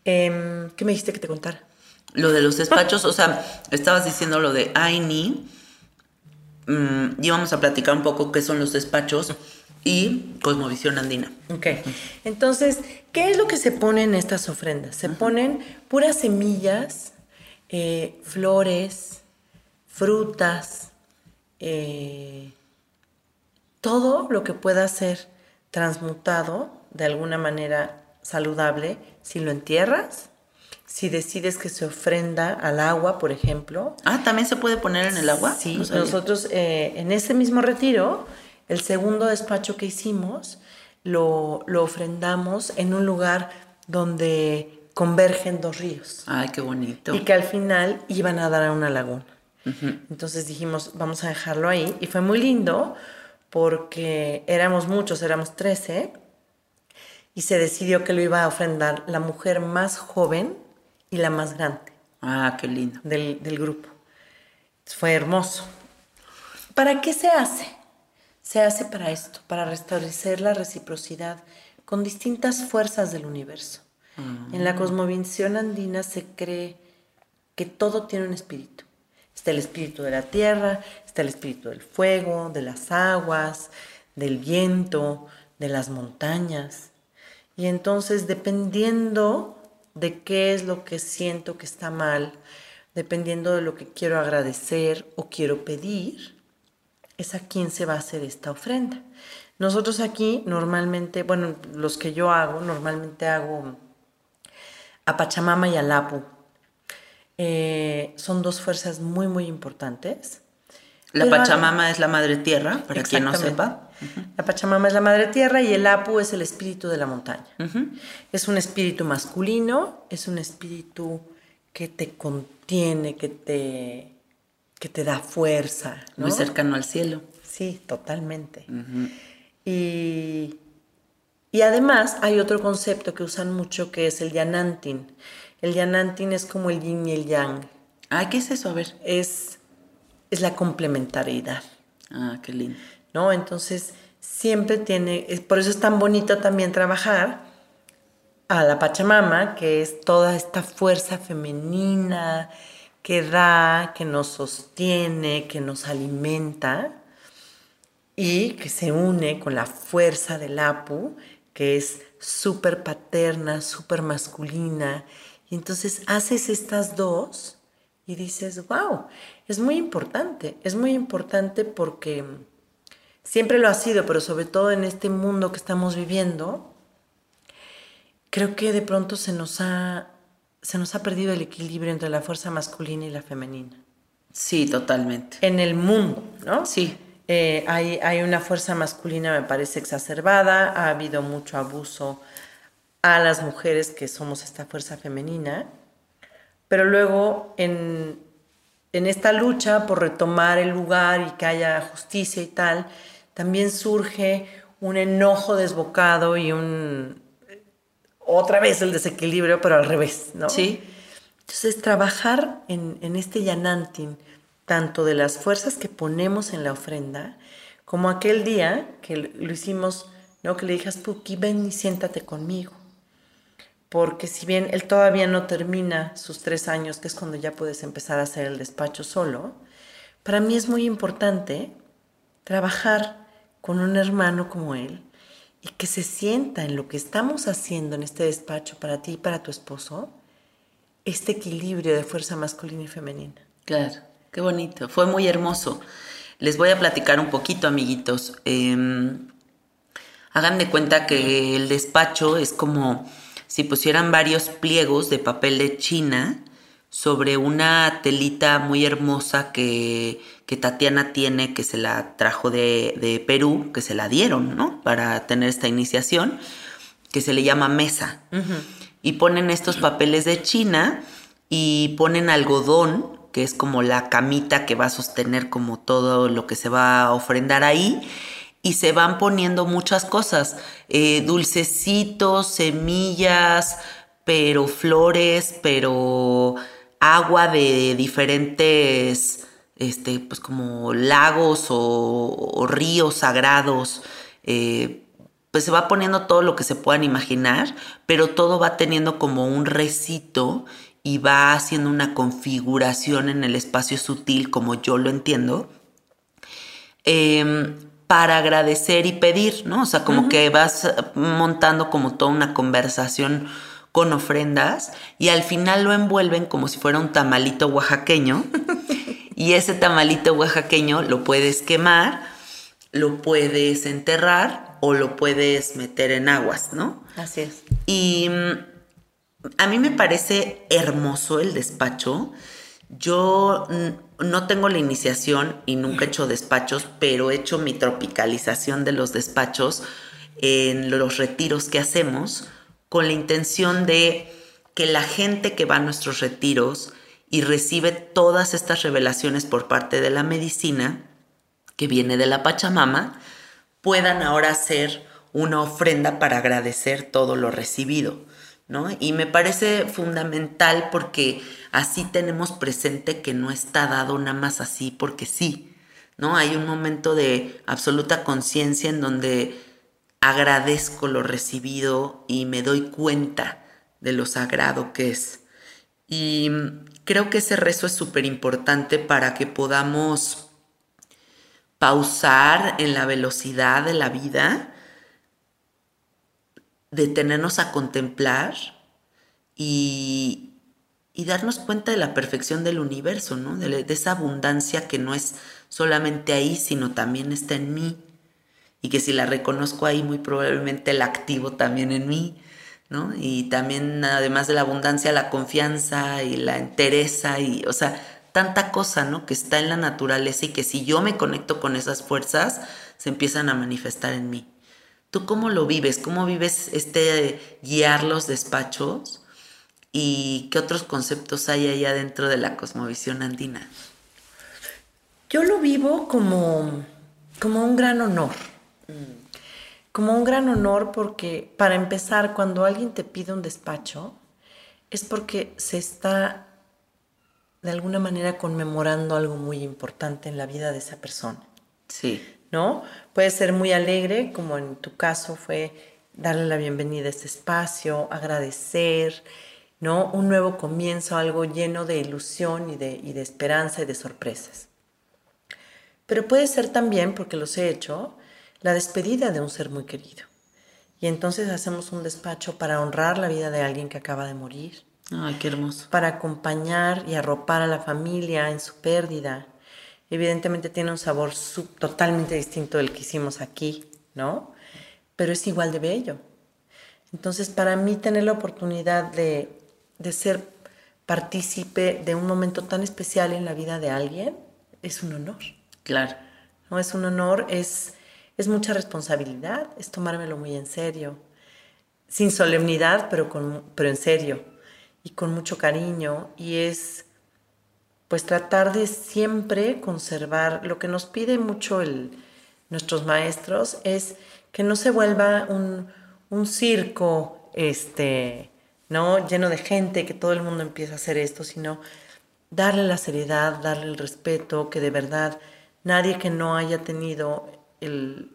S3: Em, ¿Qué me dijiste que te contara?
S2: Lo de los despachos, o sea, estabas diciendo lo de AINI. Mm, y vamos a platicar un poco qué son los despachos y Cosmovisión Andina.
S3: Ok. Entonces, ¿qué es lo que se pone en estas ofrendas? Se ponen puras semillas, eh, flores, frutas, eh, todo lo que pueda ser transmutado de alguna manera saludable si lo entierras, si decides que se ofrenda al agua, por ejemplo.
S2: Ah, ¿también se puede poner en el agua?
S3: Sí,
S2: No
S3: nosotros eh, en ese mismo retiro, el segundo despacho que hicimos, lo, lo ofrendamos en un lugar donde convergen dos ríos
S2: Ay, qué bonito.
S3: y que al final iban a dar a una laguna. Entonces dijimos, vamos a dejarlo ahí. Y fue muy lindo porque éramos muchos, éramos 13, y se decidió que lo iba a ofrendar la mujer más joven y la más grande
S2: Ah, qué lindo.
S3: del, del grupo. Fue hermoso. ¿Para qué se hace? Se hace para esto, para restablecer la reciprocidad con distintas fuerzas del universo. En la cosmovisión andina se cree que todo tiene un espíritu. Está el espíritu de la tierra, está el espíritu del fuego, de las aguas, del viento, de las montañas. Y entonces, dependiendo de qué es lo que siento que está mal, dependiendo de lo que quiero agradecer o quiero pedir, es a quién se va a hacer esta ofrenda. Nosotros aquí normalmente, bueno, los que yo hago, normalmente hago a Pachamama y a Lapu. Eh, son dos fuerzas muy, muy importantes.
S2: La Pachamama es la madre tierra, para quien no sepa.
S3: La Pachamama es la madre tierra y el Apu es el espíritu de la montaña. Es un espíritu masculino, es un espíritu que te contiene, que te, que te da fuerza.
S2: Muy cercano al cielo.
S3: Sí, totalmente. y, y además hay otro concepto que usan mucho que es el Yanantin. El Yanantin es como el yin y el yang.
S2: Ah, ¿qué es eso? A ver.
S3: Es es la complementariedad.
S2: Ah, qué lindo.
S3: ¿No? Entonces, siempre tiene, por eso es tan bonito también trabajar a la Pachamama, que es toda esta fuerza femenina que da, que nos sostiene, que nos alimenta y que se une con la fuerza del Apu, que es súper paterna, súper masculina. Y entonces haces estas dos y dices, wow, es muy importante, es muy importante porque siempre lo ha sido, pero sobre todo en este mundo que estamos viviendo, creo que de pronto se nos ha, se nos ha perdido el equilibrio entre la fuerza masculina y la femenina.
S2: Sí, totalmente.
S3: En el mundo, ¿no?
S2: Sí.
S3: Eh, hay, hay una fuerza masculina, me parece, exacerbada, ha habido mucho abuso a las mujeres que somos esta fuerza femenina pero luego en, esta lucha por retomar el lugar y que haya justicia y tal, también surge un enojo desbocado y un otra vez el desequilibrio, pero al revés, ¿no?
S2: Sí.
S3: Entonces, trabajar en, en, este yanantin, tanto de las fuerzas que ponemos en la ofrenda, como aquel día que lo hicimos, ¿no? Que le dije a Spooky, ven y siéntate conmigo porque si bien él todavía no termina sus tres años, que es cuando ya puedes empezar a hacer el despacho solo, para mí es muy importante trabajar con un hermano como él y que se sienta en lo que estamos haciendo en este despacho para ti y para tu esposo, este equilibrio de fuerza masculina y femenina.
S2: Claro, qué bonito, fue muy hermoso. Les voy a platicar un poquito, amiguitos. Em, hagan de cuenta que el despacho es como si pusieran varios pliegos de papel de China sobre una telita muy hermosa que, Tatiana tiene, que se la trajo de, Perú, que se la dieron, ¿no? Para tener esta iniciación, que se le llama mesa. Y ponen estos papeles de China y ponen algodón, que es como la camita que va a sostener como todo lo que se va a ofrendar ahí y se van poniendo muchas cosas, eh, dulcecitos, semillas, pero flores, pero agua de diferentes, este, pues como lagos o, ríos sagrados. Eh, pues se va poniendo todo lo que se puedan imaginar, pero todo va teniendo como un recito y va haciendo una configuración en el espacio sutil, como yo lo entiendo. Em, para agradecer y pedir, ¿no? O sea, como que vas montando como toda una conversación con ofrendas y al final lo envuelven como si fuera un tamalito oaxaqueño y ese tamalito oaxaqueño lo puedes quemar, lo puedes enterrar o lo puedes meter en aguas, ¿no?
S3: Así es.
S2: Y mm, a mí me parece hermoso el despacho. Yo no tengo la iniciación y nunca he hecho despachos, pero he hecho mi tropicalización de los despachos en los retiros que hacemos con la intención de que la gente que va a nuestros retiros y recibe todas estas revelaciones por parte de la medicina que viene de la Pachamama, puedan ahora hacer una ofrenda para agradecer todo lo recibido. Y me parece fundamental porque así tenemos presente que no está dado nada más así porque sí, ¿no? Hay un momento de absoluta conciencia en donde agradezco lo recibido y me doy cuenta de lo sagrado que es. Y creo que ese rezo es súper importante para que podamos pausar en la velocidad de la vida detenernos a contemplar y, y darnos cuenta de la perfección del universo, ¿no? De, de, esa abundancia que no es solamente ahí, sino también está en mí. Y que si la reconozco ahí, muy probablemente la activo también en mí, ¿no? Y también, además de la abundancia, la confianza y la entereza y, o sea, tanta cosa, ¿no? Que está en la naturaleza y que si yo me conecto con esas fuerzas, se empiezan a manifestar en mí. ¿Tú cómo lo vives? ¿Cómo vives este guiar los despachos? ¿Y qué otros conceptos hay allá dentro de la cosmovisión andina?
S3: Yo lo vivo como, como un gran honor. Como un gran honor porque, para empezar, cuando alguien te pide un despacho, es porque se está de alguna manera conmemorando algo muy importante en la vida de esa persona.
S2: Sí.
S3: ¿No? Puede ser muy alegre, como en tu caso fue darle la bienvenida a este espacio, agradecer, ¿no? Un nuevo comienzo, algo lleno de ilusión y de, y de esperanza y de sorpresas. Pero puede ser también, porque los he hecho, la despedida de un ser muy querido. Y entonces hacemos un despacho para honrar la vida de alguien que acaba de morir,
S2: Ay, qué hermoso.
S3: para acompañar y arropar a la familia en su pérdida. Evidentemente tiene un sabor sub- totalmente distinto del que hicimos aquí, ¿no? Pero es igual de bello. Entonces, para mí tener la oportunidad de, de ser partícipe de un momento tan especial en la vida de alguien es un honor.
S2: Claro.
S3: ¿no? Es un honor, es, es mucha responsabilidad, es tomármelo muy en serio, sin solemnidad, pero, con, pero en serio, y con mucho cariño, y es pues tratar de siempre conservar, lo que nos pide mucho el, nuestros maestros es que no se vuelva un, un circo, este, ¿no? Lleno de gente, que todo el mundo empieza a hacer esto, sino darle la seriedad, darle el respeto, que de verdad nadie que no haya tenido el,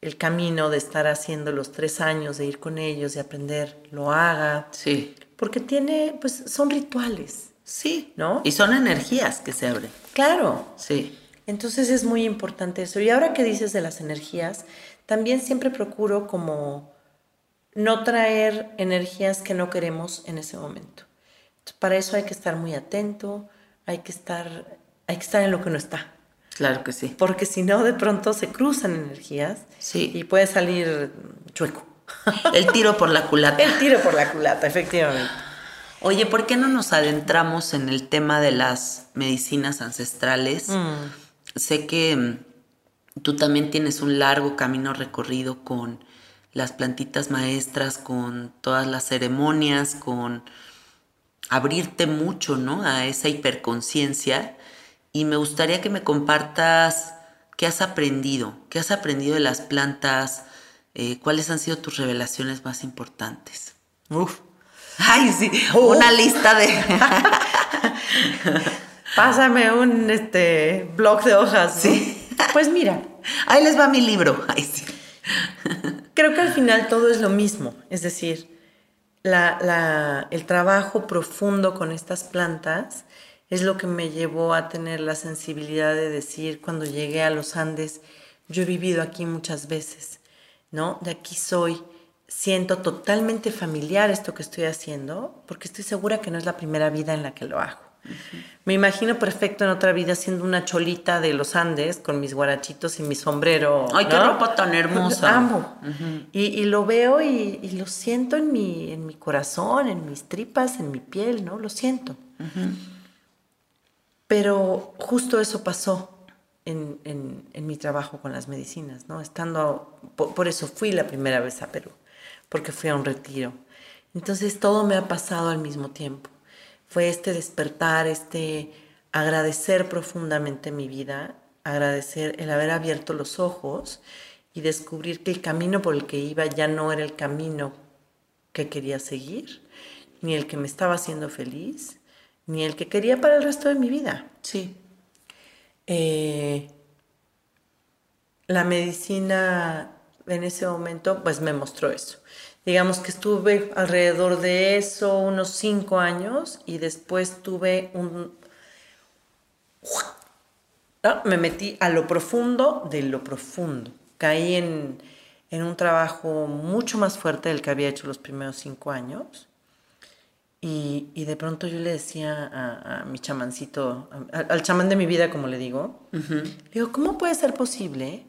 S3: el camino de estar haciendo los tres años, de ir con ellos, de aprender, lo haga.
S2: Sí.
S3: Porque tiene, pues son rituales,
S2: Sí.
S3: ¿no?
S2: Y son energías que se abren.
S3: Claro.
S2: Sí.
S3: Entonces es muy importante eso. Y ahora que dices de las energías, también siempre procuro como no traer energías que no queremos en ese momento. Entonces, para eso hay que estar muy atento, hay que estar, hay que estar en lo que no está.
S2: Claro que sí.
S3: Porque si no, de pronto se cruzan energías
S2: Sí.
S3: y puede salir chueco.
S2: El tiro por la culata.
S3: El tiro por la culata, efectivamente.
S2: Oye, ¿por qué no nos adentramos en el tema de las medicinas ancestrales? Sé que mm, tú también tienes un largo camino recorrido con las plantitas maestras, con todas las ceremonias, con abrirte mucho, ¿no? A esa hiperconciencia. Y me gustaría que me compartas qué has aprendido, qué has aprendido de las plantas, eh, cuáles han sido tus revelaciones más importantes.
S3: Uf.
S2: Ay, sí, una lista de...
S3: Pásame un este, blog de hojas. Sí. Pues mira,
S2: Ahí les va mi libro. Ay, sí.
S3: creo que al final todo es lo mismo. Es decir, la- la- el trabajo profundo con estas plantas es lo que me llevó a tener la sensibilidad de decir cuando llegué a los Andes, yo he vivido aquí muchas veces, ¿no? De aquí soy. Siento totalmente familiar esto que estoy haciendo, porque estoy segura que no es la primera vida en la que lo hago. Me imagino perfecto en otra vida siendo una cholita de los Andes con mis guarachitos y mi sombrero.
S2: Ay, qué
S3: ¿no?
S2: ropa tan hermosa.
S3: Amo. y, y lo veo y, y lo siento en mi, en mi corazón, en mis tripas, en mi piel, ¿no? Lo siento. Pero justo eso pasó en, mi trabajo con las medicinas, ¿no? Estando, por, por eso fui la primera vez a Perú, porque fui a un retiro. Entonces todo me ha pasado al mismo tiempo. Fue este despertar, este agradecer profundamente mi vida, agradecer el haber abierto los ojos y descubrir que el camino por el que iba ya no era el camino que quería seguir, ni el que me estaba haciendo feliz, ni el que quería para el resto de mi vida.
S2: Sí.
S3: Eh, la medicina en ese momento pues me mostró eso. Digamos que estuve alrededor de eso unos cinco años y después tuve un... ¿no? Me metí a lo profundo de lo profundo. Caí en, en un trabajo mucho más fuerte del que había hecho los primeros cinco años Y, y de pronto yo le decía a, a mi chamancito, a- al chamán de mi vida, como le digo, le digo, ¿cómo puede ser posible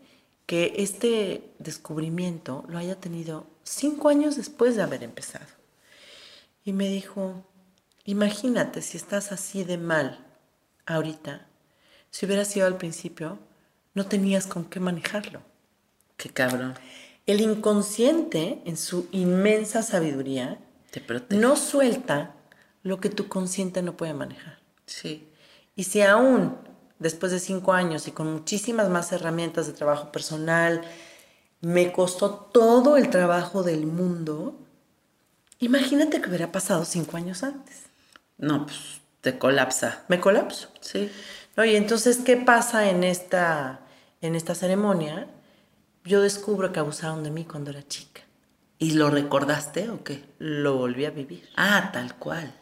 S3: que este descubrimiento lo haya tenido cinco años después de haber empezado? Y me dijo, imagínate si estás así de mal ahorita, si hubieras sido al principio, no tenías con qué manejarlo.
S2: Qué cabrón.
S3: El inconsciente, en su inmensa sabiduría,
S2: Te protege.
S3: no suelta lo que tu consciente no puede manejar.
S2: Sí.
S3: Y si aún después de cinco años y con muchísimas más herramientas de trabajo personal, me costó todo el trabajo del mundo, imagínate que hubiera pasado cinco años antes.
S2: No, pues te colapsa.
S3: Me colapso.
S2: Sí.
S3: ¿no? Y entonces, ¿qué pasa en esta, en esta ceremonia? Yo descubro que abusaron de mí cuando era chica.
S2: ¿Y lo recordaste o qué?
S3: Lo volví a vivir.
S2: Ah, tal cual.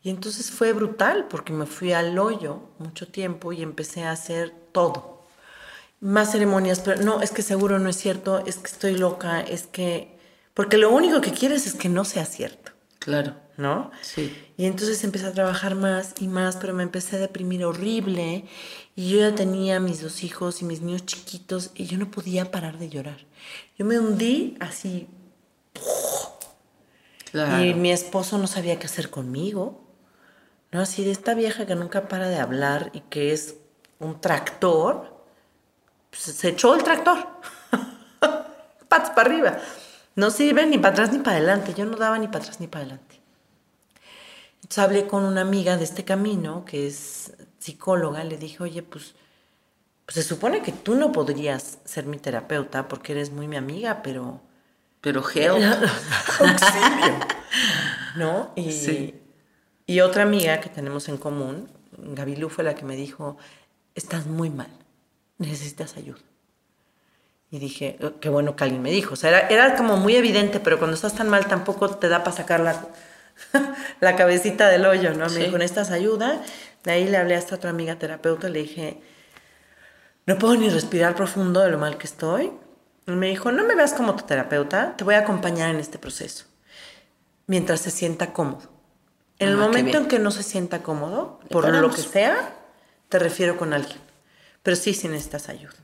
S3: Y entonces fue brutal porque me fui al hoyo mucho tiempo y empecé a hacer todo. Más ceremonias, pero no, es que seguro no es cierto, es que estoy loca, es que... Porque lo único que quieres es que no sea cierto,
S2: Claro.
S3: ¿no?
S2: Sí.
S3: Y entonces empecé a trabajar más y más, pero me empecé a deprimir horrible. Y yo ya tenía mis dos hijos y mis niños chiquitos y yo no podía parar de llorar. Yo me hundí así Y mi esposo no sabía qué hacer conmigo. ¿No? Así de esta vieja que nunca para de hablar y que es un tractor, pues, se echó el tractor. Patas para arriba. No sirve ni para atrás ni para adelante. Yo no daba ni para atrás ni para adelante. Entonces hablé con una amiga de este camino, que es psicóloga, le dije, oye, pues, pues se supone que tú no podrías ser mi terapeuta porque eres muy mi amiga, pero
S2: Pero geo.
S3: auxilio. ¿No? Y,
S2: Sí.
S3: y otra amiga que tenemos en común, Gabilú, fue la que me dijo, estás muy mal, necesitas ayuda. Y dije, "Oh, qué bueno que alguien me dijo. O sea, era, era como muy evidente, pero cuando estás tan mal tampoco te da para sacar la, la cabecita del hoyo, ¿no? Me
S2: Sí.
S3: dijo, necesitas ayuda. De ahí le hablé a esta otra amiga terapeuta, le dije, no puedo ni respirar profundo de lo mal que estoy. Me dijo, no me veas como tu terapeuta, te voy a acompañar en este proceso, mientras se sienta cómodo. En el
S2: Ah,
S3: momento en que no se sienta cómodo, por lo que sea, te refiero con alguien. Pero sí, sí necesitas ayuda.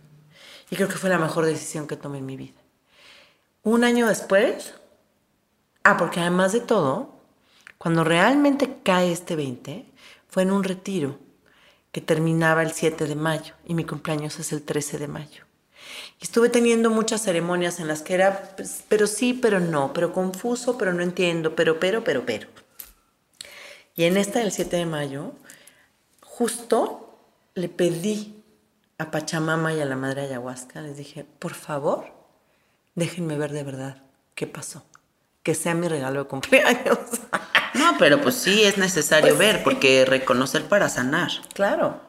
S3: Y creo que fue la mejor decisión que tomé en mi vida. Un año después, ah, porque además de todo, cuando realmente cae este 20, fue en un retiro que terminaba el 7 de mayo y mi cumpleaños es el 13 de mayo. Estuve teniendo muchas ceremonias en las que era, pues, pero sí, pero no, pero confuso, pero no entiendo, pero, pero, pero, pero. Y en esta del 7 de mayo, justo le pedí a Pachamama y a la Madre Ayahuasca, les dije, por favor, déjenme ver de verdad qué pasó. Que sea mi regalo de cumpleaños.
S2: No, pero pues sí es necesario
S3: Pues
S2: ver, porque reconocer para sanar.
S3: Claro.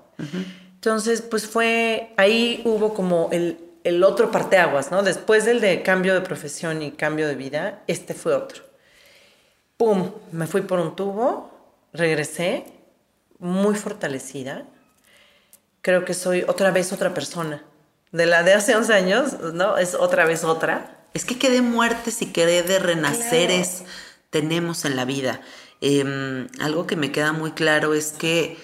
S3: Entonces, pues fue, ahí hubo como el, el otro parteaguas, ¿no? Después del de cambio de profesión y cambio de vida, este fue otro. ¡Pum! Me fui por un tubo, regresé muy fortalecida. Creo que soy otra vez otra persona. De la de hace 11 años, ¿no? Es otra vez otra.
S2: Es que qué de muertes y qué de renaceres
S3: Claro.
S2: tenemos en la vida. Eh, algo que me queda muy claro es que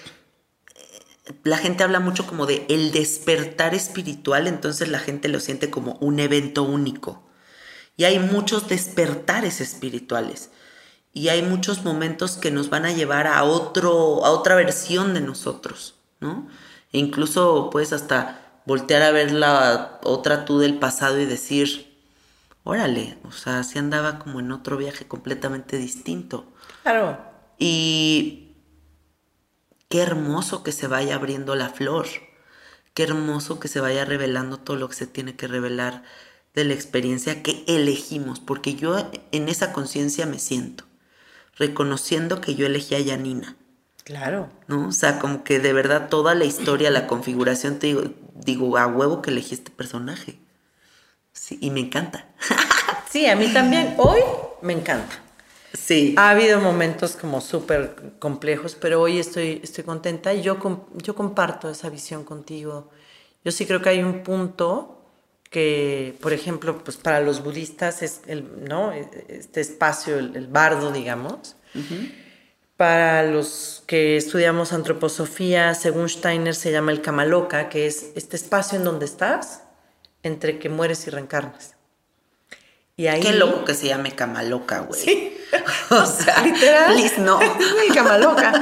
S2: la gente habla mucho como de el despertar espiritual, entonces la gente lo siente como un evento único. Y hay muchos despertares espirituales. Y hay muchos momentos que nos van a llevar a otro, a otra versión de nosotros, ¿no? E incluso puedes hasta voltear a ver la otra tú del pasado y decir, órale, o sea, sí andaba como en otro viaje completamente distinto.
S3: Claro.
S2: Y qué hermoso que se vaya abriendo la flor, qué hermoso que se vaya revelando todo lo que se tiene que revelar de la experiencia que elegimos, porque yo en esa conciencia me siento, reconociendo que yo elegí a Yanina,
S3: Claro.
S2: ¿no? O sea, como que de verdad toda la historia, la configuración, te digo, digo a huevo que elegí este personaje. Sí, y me encanta.
S3: Sí, a mí también. Hoy me encanta.
S2: Sí.
S3: Ha habido momentos como súper complejos, pero hoy estoy, estoy contenta y yo, yo comparto esa visión contigo. Yo sí creo que hay un punto que, por ejemplo, pues para los budistas es el, ¿no? este espacio, el, el bardo, digamos. Para los que estudiamos antroposofía, según Steiner se llama el Kamaloka, que es este espacio en donde estás entre que mueres y reencarnas.
S2: Y ahí... Qué loco que se llame Kamaloka, güey. Sí.
S3: o sea, literal. Please, no. el Kamaloka.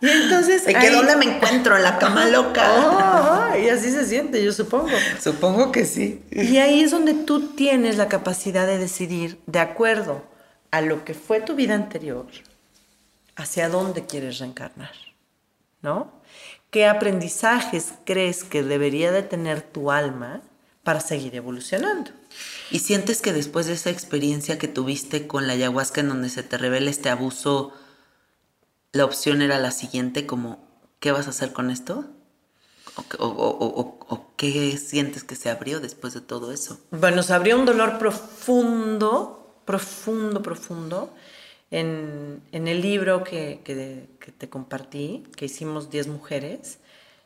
S3: Y entonces.
S2: ¿De que dónde me encuentro? En la cama loca.
S3: Oh, y así se siente, yo supongo.
S2: Supongo que sí.
S3: Y ahí es donde tú tienes la capacidad de decidir, de acuerdo a lo que fue tu vida anterior, hacia dónde quieres reencarnar. ¿No? ¿Qué aprendizajes crees que debería de tener tu alma para seguir evolucionando?
S2: ¿Y sientes que después de esa experiencia que tuviste con la ayahuasca en donde se te revela este abuso, la opción era la siguiente, como, ¿qué vas a hacer con esto? ¿O, qué sientes que se abrió después de todo eso?
S3: Bueno, se abrió un dolor profundo, profundo, profundo. En, el libro que, que, te compartí, que hicimos 10 mujeres,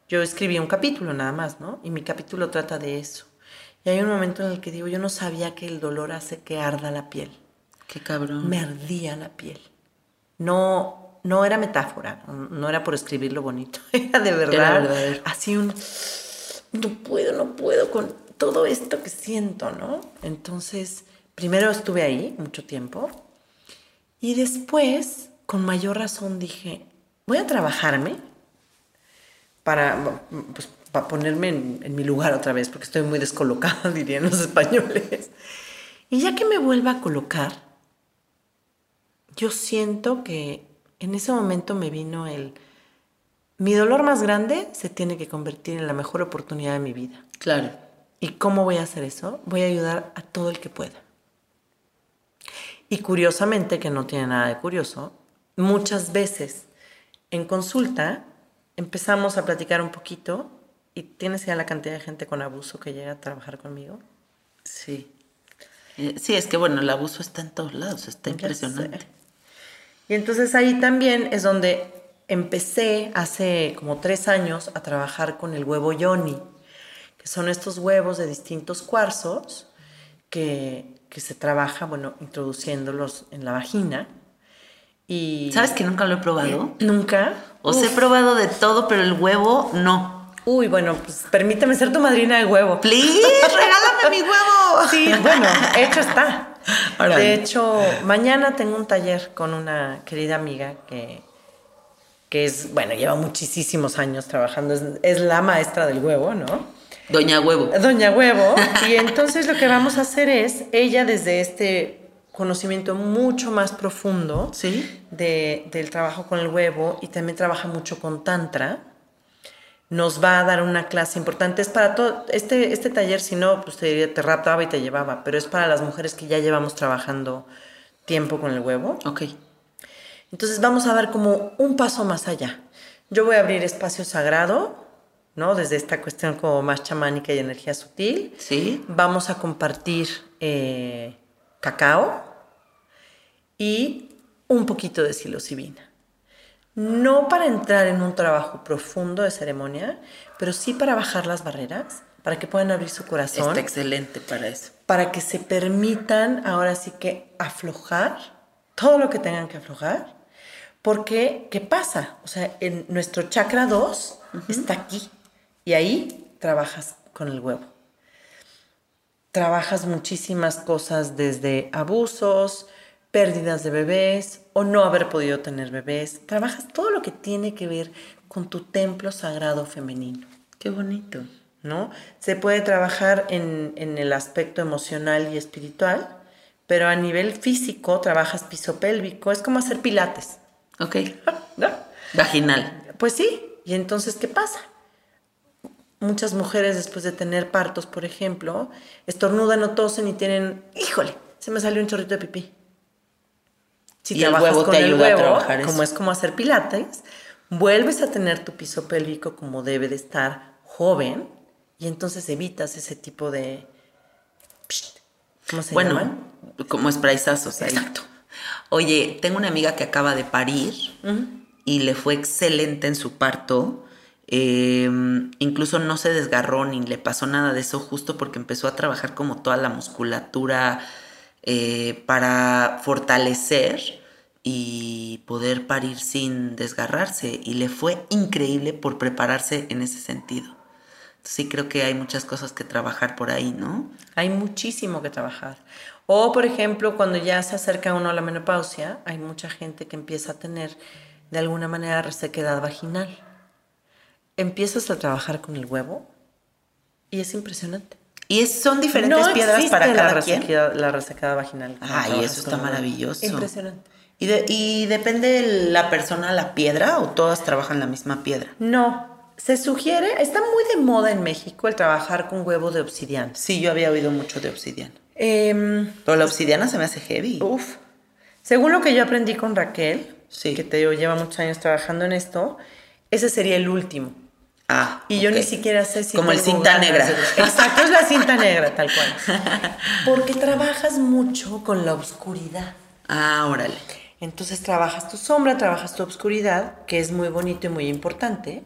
S3: yo escribí un capítulo nada más, ¿no? Y mi capítulo trata de eso. Y hay un momento en el que digo, yo no sabía que el dolor hace que arda la piel.
S2: Qué cabrón.
S3: Me ardía la piel. No, no era metáfora, no era por escribirlo bonito, era de verdad. así un, no puedo, no puedo con todo esto que siento, ¿no? Entonces, primero estuve ahí mucho tiempo y después, con mayor razón, dije, voy a trabajarme para, pues, para ponerme en, en mi lugar otra vez, porque estoy muy descolocada, dirían los españoles. Y ya que me vuelva a colocar, yo siento que en ese momento me vino el, mi dolor más grande se tiene que convertir en la mejor oportunidad de mi vida.
S2: Claro.
S3: ¿Y cómo voy a hacer eso? Voy a ayudar a todo el que pueda. Y curiosamente, que no tiene nada de curioso, muchas veces en consulta empezamos a platicar un poquito y tienes ya la cantidad de gente con abuso que llega a trabajar conmigo.
S2: Sí. Eh, sí, es que bueno, el abuso está en todos lados, está impresionante.
S3: Y entonces ahí también es donde empecé hace como tres años a trabajar con el huevo yoni, que son estos huevos de distintos cuarzos que, se trabaja, bueno, introduciéndolos en la vagina. Y
S2: ¿Sabes que nunca lo he probado?
S3: ¿Nunca?
S2: O sea, he probado de todo, pero el huevo no.
S3: Uy, bueno, pues permíteme ser tu madrina de huevo.
S2: Please, regálame mi huevo.
S3: Sí, bueno, hecho está. De hecho, mañana tengo un taller con una querida amiga que, que es, bueno, lleva muchísimos años trabajando, es, la maestra del huevo, ¿no?
S2: Doña Huevo.
S3: Doña Huevo. Y entonces lo que vamos a hacer es, ella desde este conocimiento mucho más profundo
S2: ¿Sí?
S3: de, del trabajo con el huevo y también trabaja mucho con Tantra nos va a dar una clase importante. Es para todo, este, este taller, si no, pues te, te raptaba y te llevaba, pero es para las mujeres que ya llevamos trabajando tiempo con el huevo.
S2: Ok.
S3: Entonces vamos a dar como un paso más allá. Yo voy a abrir espacio sagrado, ¿no? Desde esta cuestión como más chamánica y energía sutil.
S2: Sí.
S3: Vamos a compartir eh, cacao y un poquito de psilocibina no para entrar en un trabajo profundo de ceremonia, pero sí para bajar las barreras, para que puedan abrir su corazón.
S2: Está excelente para eso.
S3: Para que se permitan ahora sí que aflojar todo lo que tengan que aflojar. Porque, ¿qué pasa? O sea, en nuestro chakra 2 está aquí y ahí trabajas con el huevo. Trabajas muchísimas cosas desde abusos, pérdidas de bebés o no haber podido tener bebés. Trabajas todo lo que tiene que ver con tu templo sagrado femenino.
S2: Qué bonito.
S3: ¿No? Se puede trabajar en, el aspecto emocional y espiritual, pero a nivel físico trabajas piso pélvico, es como hacer pilates.
S2: Ok. Vaginal.
S3: Pues sí. ¿Y entonces qué pasa? Muchas mujeres después de tener partos, por ejemplo, estornudan o tosen y tienen, híjole, se me salió un chorrito de pipí. Si y el huevo te ayuda a trabajar como es como hacer pilates, vuelves a tener tu piso pélvico como debe de estar joven y entonces evitas ese tipo de...
S2: ¿Cómo se bueno, como sprayzazos.
S3: Exacto.
S2: Oye, tengo una amiga que acaba de parir y le fue excelente en su parto. Em, incluso no se desgarró ni le pasó nada de eso justo porque empezó a trabajar como toda la musculatura eh, para fortalecer y poder parir sin desgarrarse. Y le fue increíble por prepararse en ese sentido. Sí creo que hay muchas cosas que trabajar por ahí, ¿no?
S3: Hay muchísimo que trabajar. O, por ejemplo, cuando ya se acerca uno a la menopausia, hay mucha gente que empieza a tener de alguna manera resequedad vaginal. Empiezas a trabajar con el huevo y es impresionante.
S2: ¿Y son diferentes piedras para cada
S3: la
S2: quien?
S3: La vaginal.
S2: Ay, eso está maravilloso.
S3: Impresionante.
S2: ¿Y, de- ¿Y depende de la persona la piedra o todas trabajan la misma piedra?
S3: No, se sugiere, está muy de moda en México el trabajar con huevo de obsidiana.
S2: Sí, yo había oído mucho de obsidiana.
S3: Em,
S2: Pero la obsidiana se me hace heavy.
S3: uf. Según lo que yo aprendí con Raquel,
S2: Sí.
S3: que te digo, lleva muchos años trabajando en esto, ese sería el último.
S2: Ah,
S3: Y yo ni siquiera sé si.
S2: Como el cinta negra.
S3: Exacto, es la cinta negra, tal cual. Porque trabajas mucho con la oscuridad.
S2: Ah, órale.
S3: Entonces trabajas tu sombra, trabajas tu oscuridad, que es muy bonito y muy importante.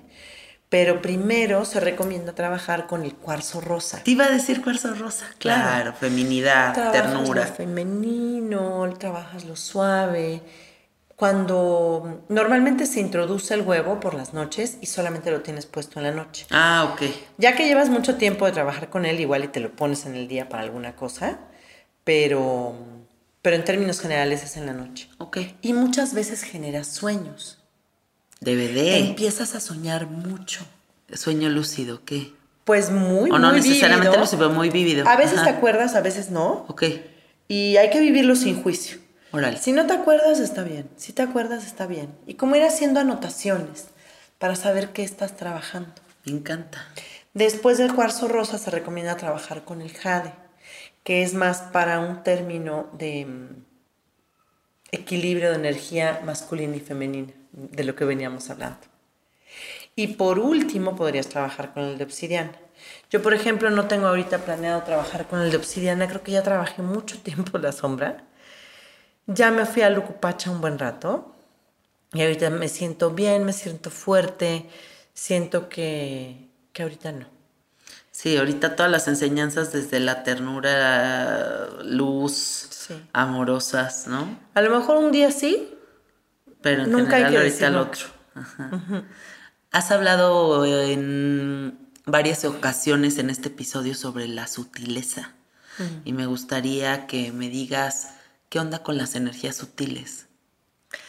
S3: Pero primero se recomienda trabajar con el cuarzo rosa.
S2: Te iba a decir cuarzo rosa. Claro,
S3: Claro.
S2: feminidad,
S3: Trabajas
S2: ternura.
S3: lo femenino, trabajas lo suave. Cuando normalmente se introduce el huevo por las noches y solamente lo tienes puesto en la noche.
S2: Ah, ok.
S3: Ya que llevas mucho tiempo de trabajar con él, igual y te lo pones en el día para alguna cosa, pero, pero en términos generales es en la noche.
S2: Ok.
S3: Y muchas veces generas sueños.
S2: DVD.
S3: Empiezas a soñar mucho.
S2: Sueño lúcido, ¿qué?
S3: Pues muy,
S2: o no
S3: muy
S2: necesariamente
S3: vívido.
S2: lúcido, pero muy vívido.
S3: A veces
S2: Ajá.
S3: te acuerdas, a veces no.
S2: Ok.
S3: Y hay que vivirlo sin juicio. Si no te acuerdas, está bien. Si te acuerdas, está bien. Y como ir haciendo anotaciones para saber qué estás trabajando.
S2: Me encanta.
S3: Después del cuarzo rosa se recomienda trabajar con el jade, que es más para un término de mm, equilibrio de energía masculina y femenina, de lo que veníamos hablando. Y por último podrías trabajar con el de obsidiana. Yo, por ejemplo, no tengo ahorita planeado trabajar con el de obsidiana, creo que ya trabajé mucho tiempo la sombra. Ya me fui a Lucupacha un buen rato y ahorita me siento bien, me siento fuerte, siento que, que ahorita no.
S2: Sí, ahorita todas las enseñanzas desde la ternura, luz,
S3: Sí.
S2: amorosas, ¿no?
S3: A lo mejor un día sí,
S2: Pero en
S3: Nunca hay
S2: general
S3: que
S2: ahorita
S3: no.
S2: otro. Has hablado en varias ocasiones en este episodio sobre la sutileza. Y me gustaría que me digas qué onda con las energías sutiles.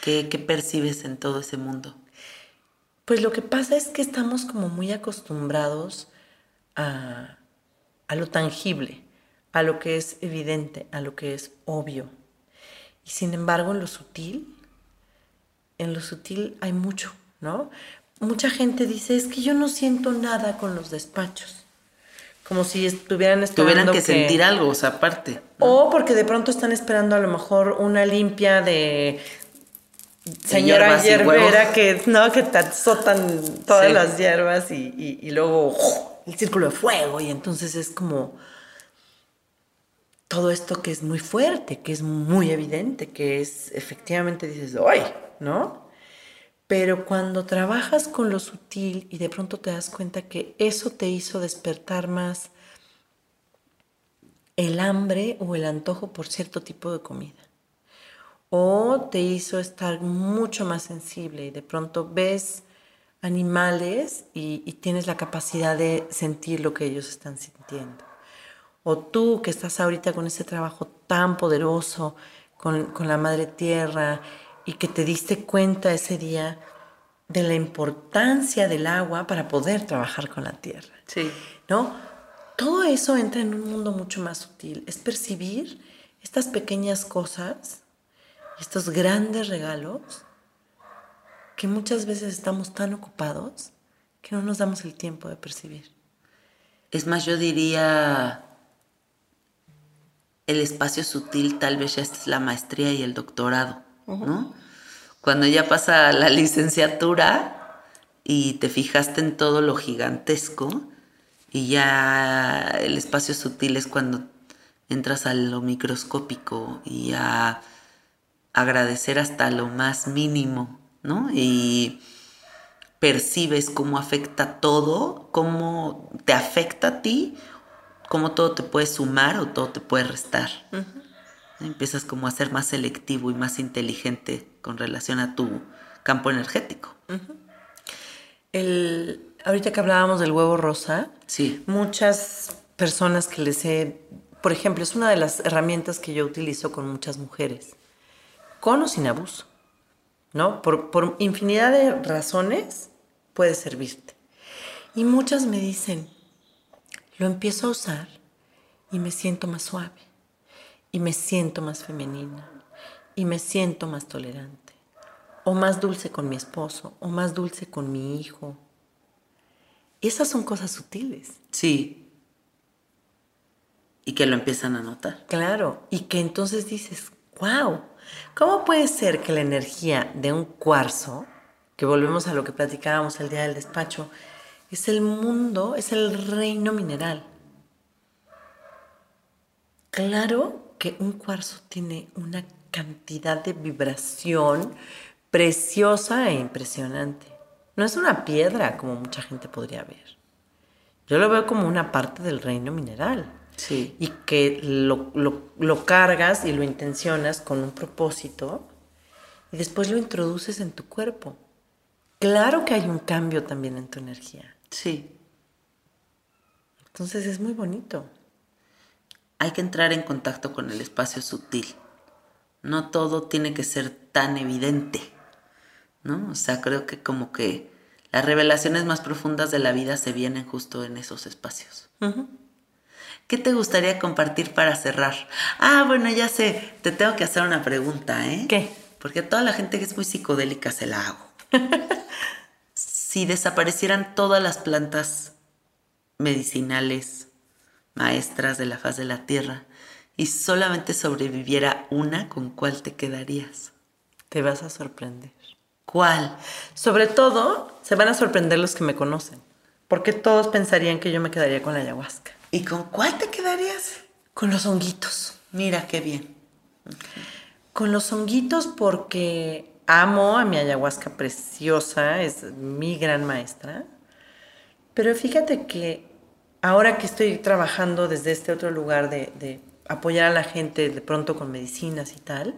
S2: ¿Qué, percibes en todo ese mundo?
S3: Pues lo que pasa es que estamos como muy acostumbrados a, a lo tangible, a lo que es evidente, a lo que es obvio. Y sin embargo, en lo sutil, en lo sutil hay mucho, ¿no? Mucha gente dice, es que yo no siento nada con los despachos. Como si estuvieran esperando
S2: Tuvieran que, sentir algo, o sea, aparte.
S3: O porque de pronto están esperando a lo mejor una limpia de señora hierbera que no que te azotan todas
S2: Sí.
S3: las hierbas y, y- y luego ¡uf! el círculo de fuego y entonces es como todo esto que es muy fuerte, que es muy evidente, que es efectivamente dices, ¡ay! ¿No? Pero cuando trabajas con lo sutil y de pronto te das cuenta que eso te hizo despertar más el hambre o el antojo por cierto tipo de comida. O te hizo estar mucho más sensible y de pronto ves animales y, tienes la capacidad de sentir lo que ellos están sintiendo. O tú que estás ahorita con ese trabajo tan poderoso con la madre tierra y que te diste cuenta ese día de la importancia del agua para poder trabajar con la tierra.
S2: Sí.
S3: ¿no? Todo eso entra en un mundo mucho más sutil. Es percibir estas pequeñas cosas, estos grandes regalos, que muchas veces estamos tan ocupados que no nos damos el tiempo de percibir.
S2: Es más, yo diría, el espacio sutil tal vez ya es la maestría y el doctorado, ¿no? Cuando ya pasa la licenciatura y te fijaste en todo lo gigantesco y ya el espacio sutil es cuando entras a lo microscópico y a agradecer hasta lo más mínimo, ¿no? Y percibes cómo afecta todo, cómo te afecta a ti, cómo todo te puede sumar o todo te puede restar. Empiezas como a ser más selectivo y más inteligente con relación a tu campo energético.
S3: El, ahorita que hablábamos del huevo rosa,
S2: Sí.
S3: muchas personas que les he, por ejemplo, es una de las herramientas que yo utilizo con muchas mujeres, con o sin abuso, ¿no? Por, por infinidad de razones puede servirte. Y muchas me dicen, lo empiezo a usar y me siento más suave, y me siento más femenina, y me siento más tolerante, o más dulce con mi esposo, o más dulce con mi hijo. Esas son cosas sutiles.
S2: Sí. Y que lo empiezan a notar.
S3: Claro, y que entonces dices, wow, ¿cómo puede ser que la energía de un cuarzo, que volvemos a lo que platicábamos el día del despacho, es el mundo, es el reino mineral? Claro que un cuarzo tiene una cantidad de vibración preciosa e impresionante. No es una piedra como mucha gente podría ver. Yo lo veo como una parte del reino mineral
S2: Sí.
S3: y que lo, lo- lo cargas y lo intencionas con un propósito y después lo introduces en tu cuerpo. Claro que hay un cambio también en tu energía.
S2: Sí.
S3: Entonces es muy bonito.
S2: Hay que entrar en contacto con el espacio sutil. No todo tiene que ser tan evidente. ¿No? O sea, creo que como que las revelaciones más profundas de la vida se vienen justo en esos espacios. ¿Qué te gustaría compartir para cerrar? Ah, bueno, ya sé, te tengo que hacer una pregunta, ¿eh?
S3: ¿Qué?
S2: Porque a toda la gente que es muy psicodélica se la hago. si desaparecieran todas las plantas medicinales, maestras de la faz de la tierra, y solamente sobreviviera una, ¿con cuál te quedarías?
S3: Te vas a sorprender.
S2: ¿Cuál?
S3: Sobre todo, se van a sorprender los que me conocen. Porque todos pensarían que yo me quedaría con la ayahuasca.
S2: ¿Y con cuál te quedarías?
S3: Con los honguitos.
S2: Mira qué bien.
S3: Con los honguitos porque amo a mi ayahuasca preciosa, es mi gran maestra. Pero fíjate que ahora que estoy trabajando desde este otro lugar de, de apoyar a la gente de pronto con medicinas y tal,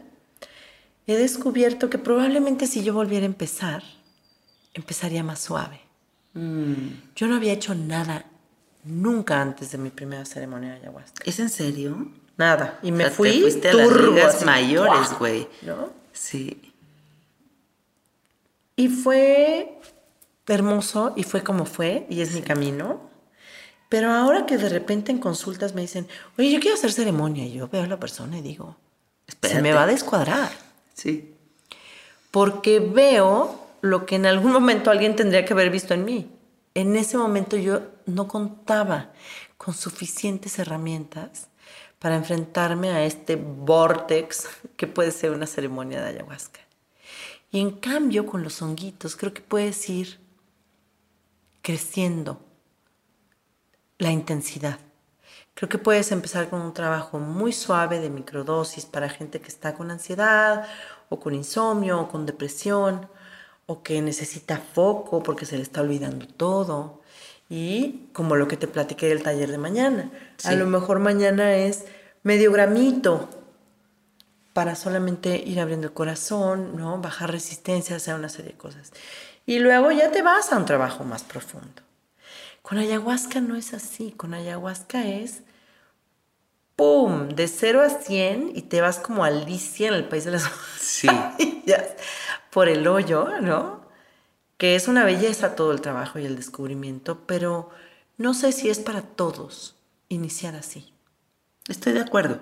S3: he descubierto que probablemente si yo volviera a empezar, empezaría más suave. Yo no había hecho nada nunca antes de mi primera ceremonia de ayahuasca.
S2: ¿Es en serio?
S3: Nada. Y me
S2: O sea, te
S3: fui
S2: fuiste a las
S3: turbo,
S2: ligas
S3: así,
S2: mayores, güey.
S3: ¿No?
S2: Sí.
S3: Y fue hermoso y fue como fue y es mi camino. Pero ahora que de repente en consultas me dicen, oye, yo quiero hacer ceremonia, y yo veo a la persona y digo, se me va a descuadrar.
S2: Sí.
S3: Porque veo lo que en algún momento alguien tendría que haber visto en mí. En ese momento yo no contaba con suficientes herramientas para enfrentarme a este vortex que puede ser una ceremonia de ayahuasca. Y en cambio con los honguitos creo que puedes ir creciendo la intensidad. Creo que puedes empezar con un trabajo muy suave de microdosis para gente que está con ansiedad o con insomnio o con depresión o que necesita foco porque se le está olvidando todo. Y como lo que te platiqué del taller de mañana. A lo mejor mañana es medio gramito para solamente ir abriendo el corazón, ¿no? Bajar resistencia, hacer una serie de cosas. Y luego ya te vas a un trabajo más profundo. Con ayahuasca no es así. Con ayahuasca es ¡pum! De 0 a 100 y te vas como Alicia en el país de las
S2: Sí.
S3: por el hoyo, ¿no? Que es una belleza todo el trabajo y el descubrimiento, pero no sé si es para todos iniciar así.
S2: Estoy de acuerdo.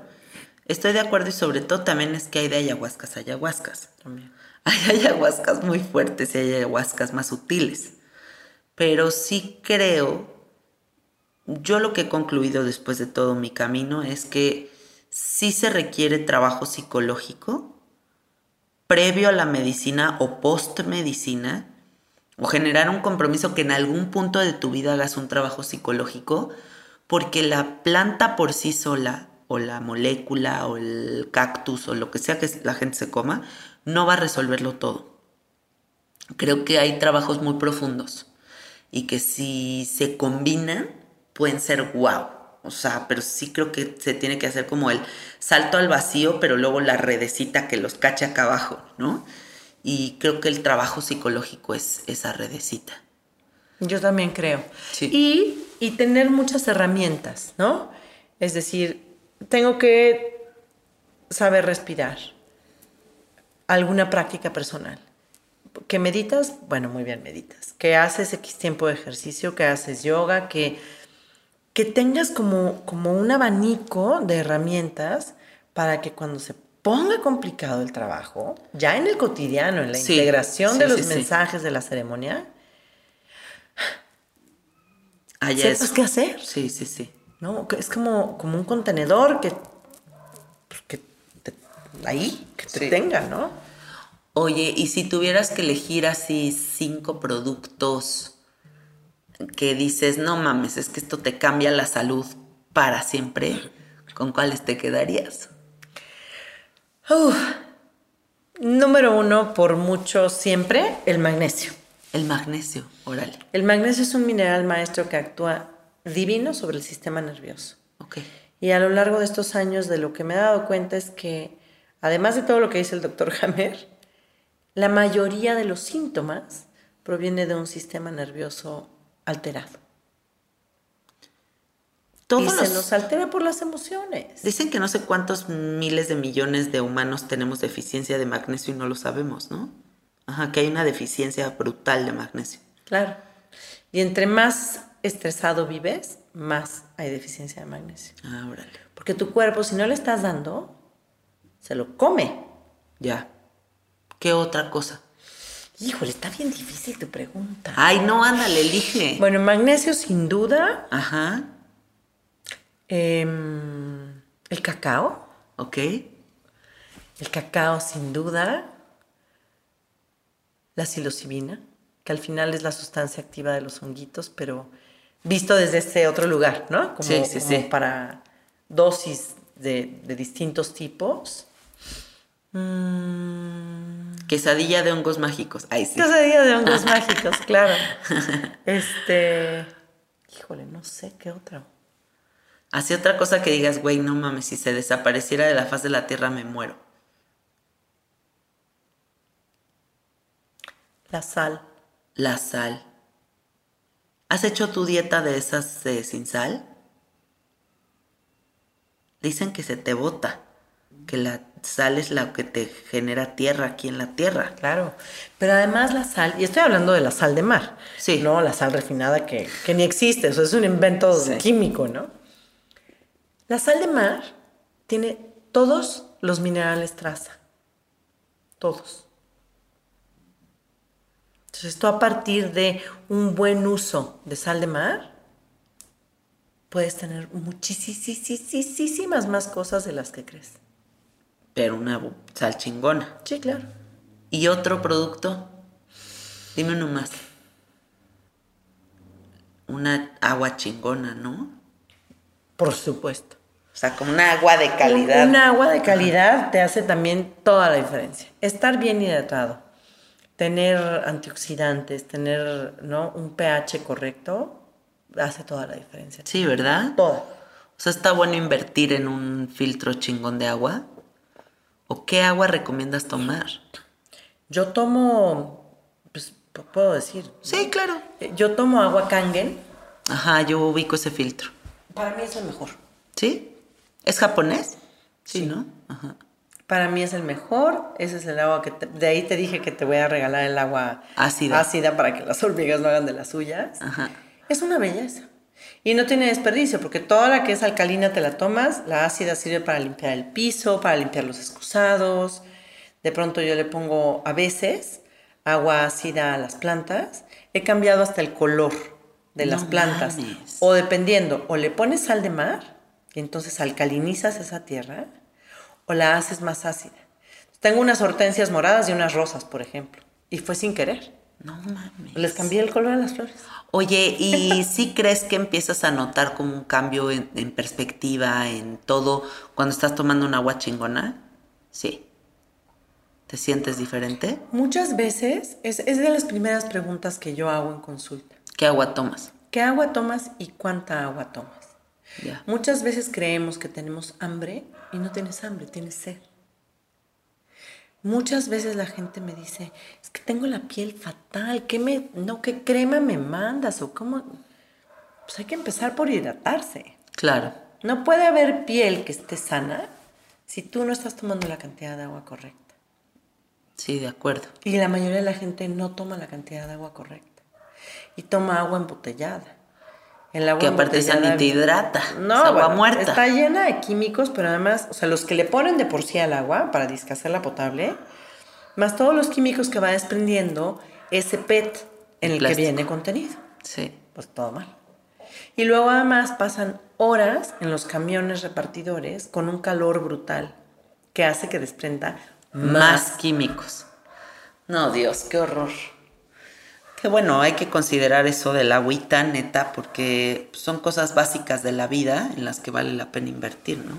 S2: Estoy de acuerdo y sobre todo también es que hay de ayahuascas ayahuascas.
S3: También.
S2: Hay ayahuascas muy fuertes y hay ayahuascas más sutiles. Pero sí creo, yo lo que he concluido después de todo mi camino es que sí se requiere trabajo psicológico previo a la medicina o post medicina o generar un compromiso que en algún punto de tu vida hagas un trabajo psicológico porque la planta por sí sola o la molécula o el cactus o lo que sea que la gente se coma no va a resolverlo todo. Creo que hay trabajos muy profundos y que si se combinan pueden ser wow. O sea, pero sí creo que se tiene que hacer como el salto al vacío, pero luego la redecita que los cache acá abajo, ¿no? Y creo que el trabajo psicológico es esa redecita.
S3: Yo también creo.
S2: Sí.
S3: Y, y tener muchas herramientas, ¿no? Es decir, tengo que saber respirar. Alguna práctica personal. ¿Que meditas? Bueno, muy bien, meditas. ¿Que haces X tiempo de ejercicio? ¿Que haces yoga? Que, que tengas como, como un abanico de herramientas para que cuando se ponga complicado el trabajo, ya en el cotidiano, en la
S2: Sí,
S3: integración de los
S2: sí,
S3: mensajes de la ceremonia,
S2: Allá
S3: sepas
S2: es.
S3: qué hacer.
S2: Sí, sí, sí.
S3: ¿no? Es como, como un contenedor que, pues, que te- ahí, que te tenga, ¿no?
S2: Oye, y si tuvieras que elegir así cinco productos que dices, no mames, es que esto te cambia la salud para siempre, ¿con cuáles te quedarías?
S3: Uf. Número uno, por mucho siempre, el magnesio.
S2: El magnesio, órale.
S3: El magnesio es un mineral maestro que actúa divino sobre el sistema nervioso.
S2: Ok.
S3: Y a lo largo de estos años de lo que me he dado cuenta es que, además de todo lo que dice el doctor Hammer, la mayoría de los síntomas proviene de un sistema nervioso alterado.
S2: Todos
S3: y se nos altera por las emociones.
S2: Dicen que no sé cuántos miles de millones de humanos tenemos deficiencia de magnesio y no lo sabemos, ¿no? Ajá, que hay una deficiencia brutal de magnesio.
S3: Claro. Y entre más estresado vives, más hay deficiencia de magnesio.
S2: Ah, órale.
S3: Porque tu cuerpo, si no le estás dando, se lo come.
S2: Ya. ¿Qué otra cosa?
S3: Híjole, está bien difícil tu pregunta.
S2: Ay, no, ándale, elige.
S3: Bueno, magnesio sin duda.
S2: Ajá,
S3: em, el cacao.
S2: ok.
S3: El cacao sin duda. La psilocibina, que al final es la sustancia activa de los honguitos, pero visto desde ese otro lugar, ¿no? Como,
S2: Sí, sí,
S3: como
S2: sí.
S3: para dosis de, de distintos tipos. Mm,
S2: Quesadilla de hongos mágicos. Ay, sí.
S3: Quesadilla de hongos mágicos, claro. Este. Híjole, no sé qué otra.
S2: Así otra cosa que digas, güey, no mames, si se desapareciera de la faz de la tierra me muero.
S3: La sal.
S2: La sal. ¿Has hecho tu dieta de esas eh, sin sal? Dicen que se te bota, que la sal es la que te genera tierra aquí en la tierra.
S3: Claro. Pero además la sal, y estoy hablando de la sal de mar.
S2: Sí.
S3: No la sal refinada que, que ni existe, eso es un invento
S2: Sí.
S3: químico, ¿no? La sal de mar tiene todos los minerales traza. Todos. Entonces, tú a partir de un buen uso de sal de mar, puedes tener muchísimas más cosas de las que crees.
S2: Pero una sal chingona.
S3: Sí, claro.
S2: ¿Y otro producto? Dime uno más. Una agua chingona, ¿no?
S3: Por supuesto.
S2: O sea, como una agua de calidad.
S3: Un, un agua de calidad te hace también toda la diferencia. Estar bien hidratado, tener antioxidantes, tener ¿no? un pH correcto, hace toda la diferencia.
S2: Sí, ¿verdad?
S3: Toda.
S2: O sea, está bueno invertir en un filtro chingón de agua. ¿O qué agua recomiendas tomar?
S3: Yo tomo, pues puedo decir,
S2: Sí, claro.
S3: eh, yo tomo agua Kangen.
S2: Ajá, yo ubico ese filtro.
S3: Para mí es el mejor.
S2: ¿Sí? ¿Es japonés? Sí, ¿no? Ajá.
S3: Para mí es el mejor. Ese es el agua que te- de ahí te dije que te voy a regalar el agua
S2: Ácida.
S3: ácida para que las hormigas no hagan de las suyas.
S2: Ajá.
S3: Es una belleza. Y no tiene desperdicio, porque toda la que es alcalina te la tomas, la ácida sirve para limpiar el piso, para limpiar los excusados. De pronto yo le pongo a veces agua ácida a las plantas. He cambiado hasta el color de
S2: No
S3: las plantas.
S2: mames.
S3: O dependiendo, o le pones sal de mar, y entonces alcalinizas esa tierra, o la haces más ácida. Tengo unas hortensias moradas y unas rosas, por ejemplo. Y fue sin querer.
S2: No mames.
S3: Les cambié el color a las flores.
S2: Oye, ¿y si crees que empiezas a notar como un cambio en, en perspectiva, en todo, cuando estás tomando un agua chingona? Sí. ¿Te sientes diferente?
S3: Muchas veces es, es de las primeras preguntas que yo hago en consulta.
S2: ¿Qué agua tomas?
S3: ¿Qué agua tomas y cuánta agua tomas? Muchas veces creemos que tenemos hambre y no tienes hambre, tienes sed. Muchas veces la gente me dice, es que tengo la piel fatal, ¿qué me, no, qué crema me mandas? O cómo. Pues hay que empezar por hidratarse.
S2: Claro.
S3: No puede haber piel que esté sana si tú no estás tomando la cantidad de agua correcta.
S2: Sí, de acuerdo.
S3: Y la mayoría de la gente no toma la cantidad de agua correcta. Y toma agua embotellada. El agua
S2: Que aparte esa
S3: embotellada-
S2: ni te hidrata,
S3: No,
S2: es agua
S3: bueno,
S2: muerta.
S3: Está llena de químicos, pero además, o sea, los que le ponen de por sí al agua para discacerla potable, más todos los químicos que va desprendiendo ese PET en el que viene contenido.
S2: Sí.
S3: Pues todo mal. Y luego además pasan horas en los camiones repartidores con un calor brutal que hace que desprenda
S2: Más químicos. No, Dios, qué horror. Qué bueno, hay que considerar eso del agüita, neta, porque son cosas básicas de la vida en las que vale la pena invertir, ¿no?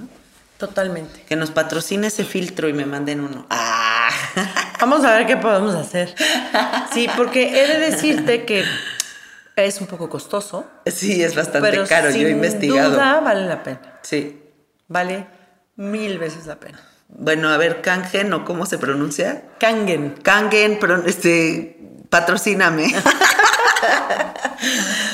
S3: Totalmente.
S2: Que nos patrocine ese filtro y me manden uno. ¡Ah!
S3: Vamos a ver qué podemos hacer. Sí, porque he de decirte que es un poco costoso,
S2: Sí, es bastante
S3: pero
S2: caro,
S3: sin
S2: yo he investigado.
S3: duda vale la pena.
S2: Sí.
S3: Vale mil veces la pena.
S2: Bueno, a ver, Kangen, ¿o cómo se pronuncia?
S3: Kangen.
S2: Kangen, pero este, patrocíname.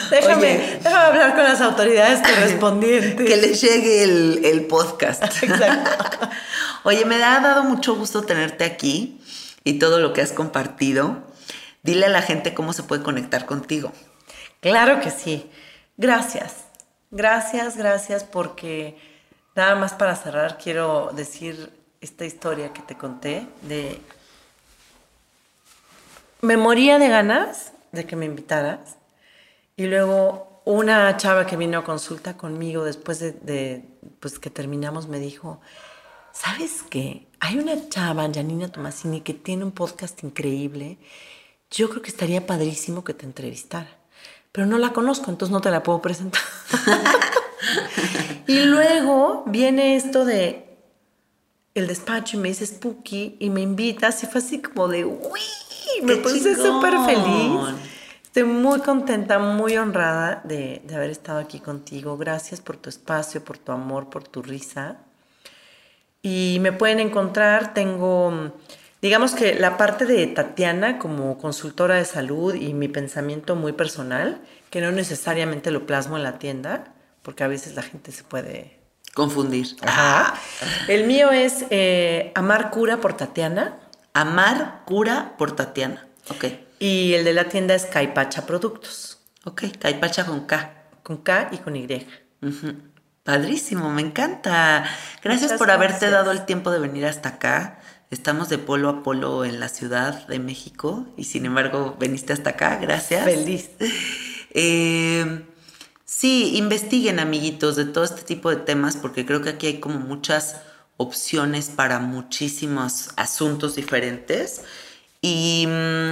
S3: Déjame,
S2: Oye.
S3: déjame hablar con las autoridades correspondientes.
S2: que les llegue el, el podcast.
S3: Exacto.
S2: Oye, me ha dado mucho gusto tenerte aquí y todo lo que has compartido. Dile a la gente cómo se puede conectar contigo.
S3: Claro que sí. Gracias. Gracias, gracias, porque nada más para cerrar quiero decir esta historia que te conté de... Me moría de ganas de que me invitaras y luego una chava que vino a consulta conmigo después de, de, pues, que terminamos me dijo, ¿sabes qué? Hay una chava, Janina Tomasini, que tiene un podcast increíble. Yo creo que estaría padrísimo que te entrevistara. Pero no la conozco, entonces no te la puedo presentar. y luego viene esto de el despacho y me dice Spooky y me invitas y fue así como de uy, me
S2: ¡Qué
S3: puse súper feliz. Estoy muy contenta, muy honrada de, de haber estado aquí contigo. Gracias por tu espacio, por tu amor, por tu risa. Y me pueden encontrar, tengo, digamos que la parte de Tatiana como consultora de salud y mi pensamiento muy personal, que no necesariamente lo plasmo en la tienda, porque a veces la gente se puede...
S2: Confundir.
S3: Ajá. El mío es eh, Amar Cura por Tatiana
S2: Amar cura por Tatiana. Ok.
S3: y el de la tienda es Caipacha Productos,
S2: Ok. Caipacha con K.
S3: con K y con Y.
S2: Ujú. Padrísimo, me encanta. Gracias
S3: Muchas
S2: por haberte
S3: gracias.
S2: dado el tiempo de venir hasta acá. Estamos de polo a polo en la Ciudad de México y sin embargo viniste hasta acá. Gracias.
S3: Feliz.
S2: Eh, sí, investiguen, amiguitos, de todo este tipo de temas, porque creo que aquí hay como muchas opciones para muchísimos asuntos diferentes. Y, mm,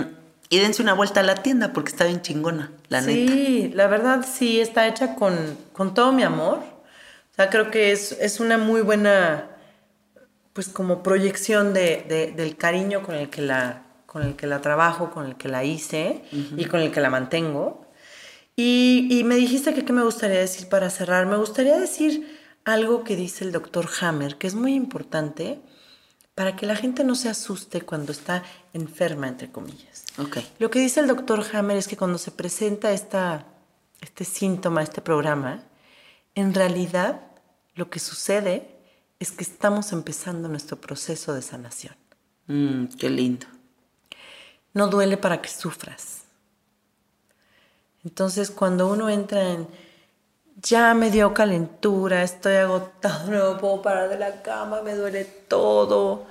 S2: y dense una vuelta a la tienda, porque está bien chingona, la neta.
S3: Sí, la verdad sí, está hecha con, con todo mi amor. O sea, creo que es, es una muy buena, pues como proyección de, de- del cariño con el, que la, con el que la trabajo, con el que la hice y con el que la mantengo. Y, y me dijiste que qué me gustaría decir para cerrar. Me gustaría decir algo que dice el doctor Hammer, que es muy importante para que la gente no se asuste cuando está enferma, entre comillas.
S2: Ok.
S3: Lo que dice el doctor Hammer es que cuando se presenta esta, este síntoma, este programa, en realidad lo que sucede es que estamos empezando nuestro proceso de sanación.
S2: Mm, qué lindo.
S3: No duele para que sufras. Entonces cuando uno entra en, ya me dio calentura, estoy agotado, no puedo parar de la cama, me duele todo.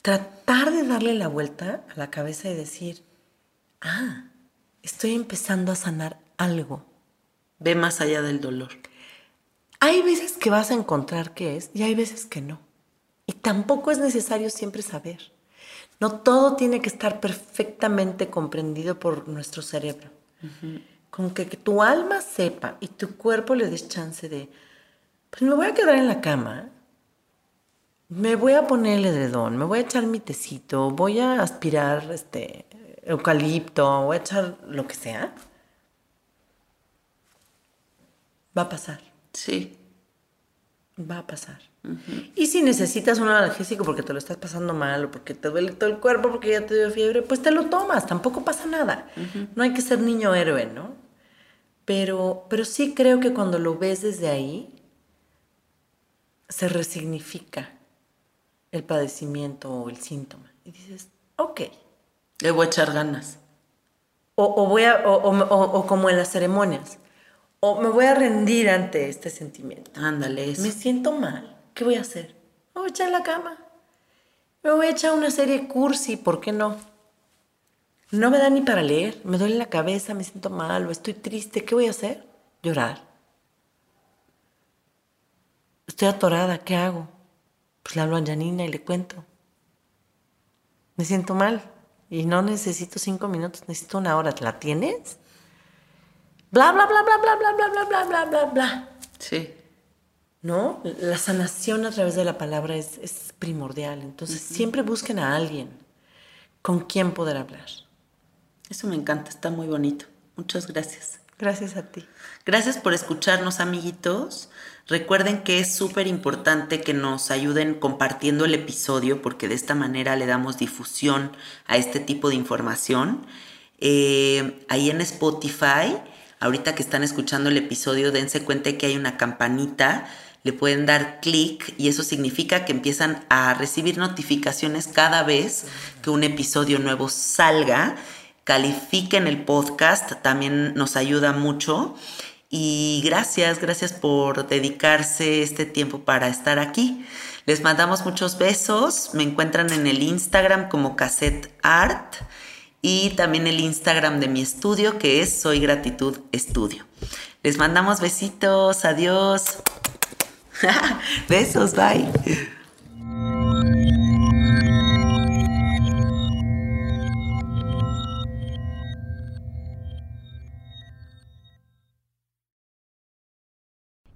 S3: Tratar de darle la vuelta a la cabeza y decir, ah, estoy empezando a sanar algo.
S2: Ve más allá del dolor.
S3: Hay veces que vas a encontrar qué es y hay veces que no. Y tampoco es necesario siempre saber. No todo tiene que estar perfectamente comprendido por nuestro cerebro. Con que, que tu alma sepa y tu cuerpo le des chance de, pues me voy a quedar en la cama, me voy a poner el edredón, me voy a echar mi tecito, voy a aspirar este eucalipto, voy a echar lo que sea. Va a pasar.
S2: Sí.
S3: va a pasar. Y si necesitas un analgésico porque te lo estás pasando mal o porque te duele todo el cuerpo, porque ya te dio fiebre, pues te lo tomas, tampoco pasa nada. No hay que ser niño héroe, ¿no? Pero, pero sí creo que cuando lo ves desde ahí, se resignifica el padecimiento o el síntoma. Y dices, ok.
S2: Le voy a echar ganas.
S3: O, voy a, o, como en las ceremonias, o me voy a rendir ante este sentimiento.
S2: Ándale,
S3: Me siento mal. ¿Qué voy a hacer? Me voy a echar en la cama. Me voy a echar una serie cursi, ¿por qué no? No me da ni para leer, me duele la cabeza, me siento mal o estoy triste. ¿Qué voy a hacer? Llorar. Estoy atorada, ¿qué hago? Pues le hablo a Janina y le cuento. Me siento mal y no necesito cinco minutos, necesito una hora. ¿La tienes? Bla, bla, bla, bla, bla, bla, bla, bla, bla, bla, bla, bla.
S2: Sí.
S3: ¿No? La sanación a través de la palabra es, es primordial. Entonces, siempre busquen a alguien con quien poder hablar.
S2: Eso me encanta, está muy bonito. Muchas gracias.
S3: Gracias a ti.
S2: Gracias por escucharnos, amiguitos. Recuerden que es súper importante que nos ayuden compartiendo el episodio porque de esta manera le damos difusión a este tipo de información. Eh, ahí en Spotify, ahorita que están escuchando el episodio, dense cuenta que hay una campanita, le pueden dar clic y eso significa que empiezan a recibir notificaciones cada vez que un episodio nuevo salga califiquen el podcast, también nos ayuda mucho. Y gracias, gracias por dedicarse este tiempo para estar aquí. Les mandamos muchos besos. Me encuentran en el Instagram como Cassette Art y también el Instagram de mi estudio que es Soy Gratitud Estudio. Les mandamos besitos. Adiós. besos, bye.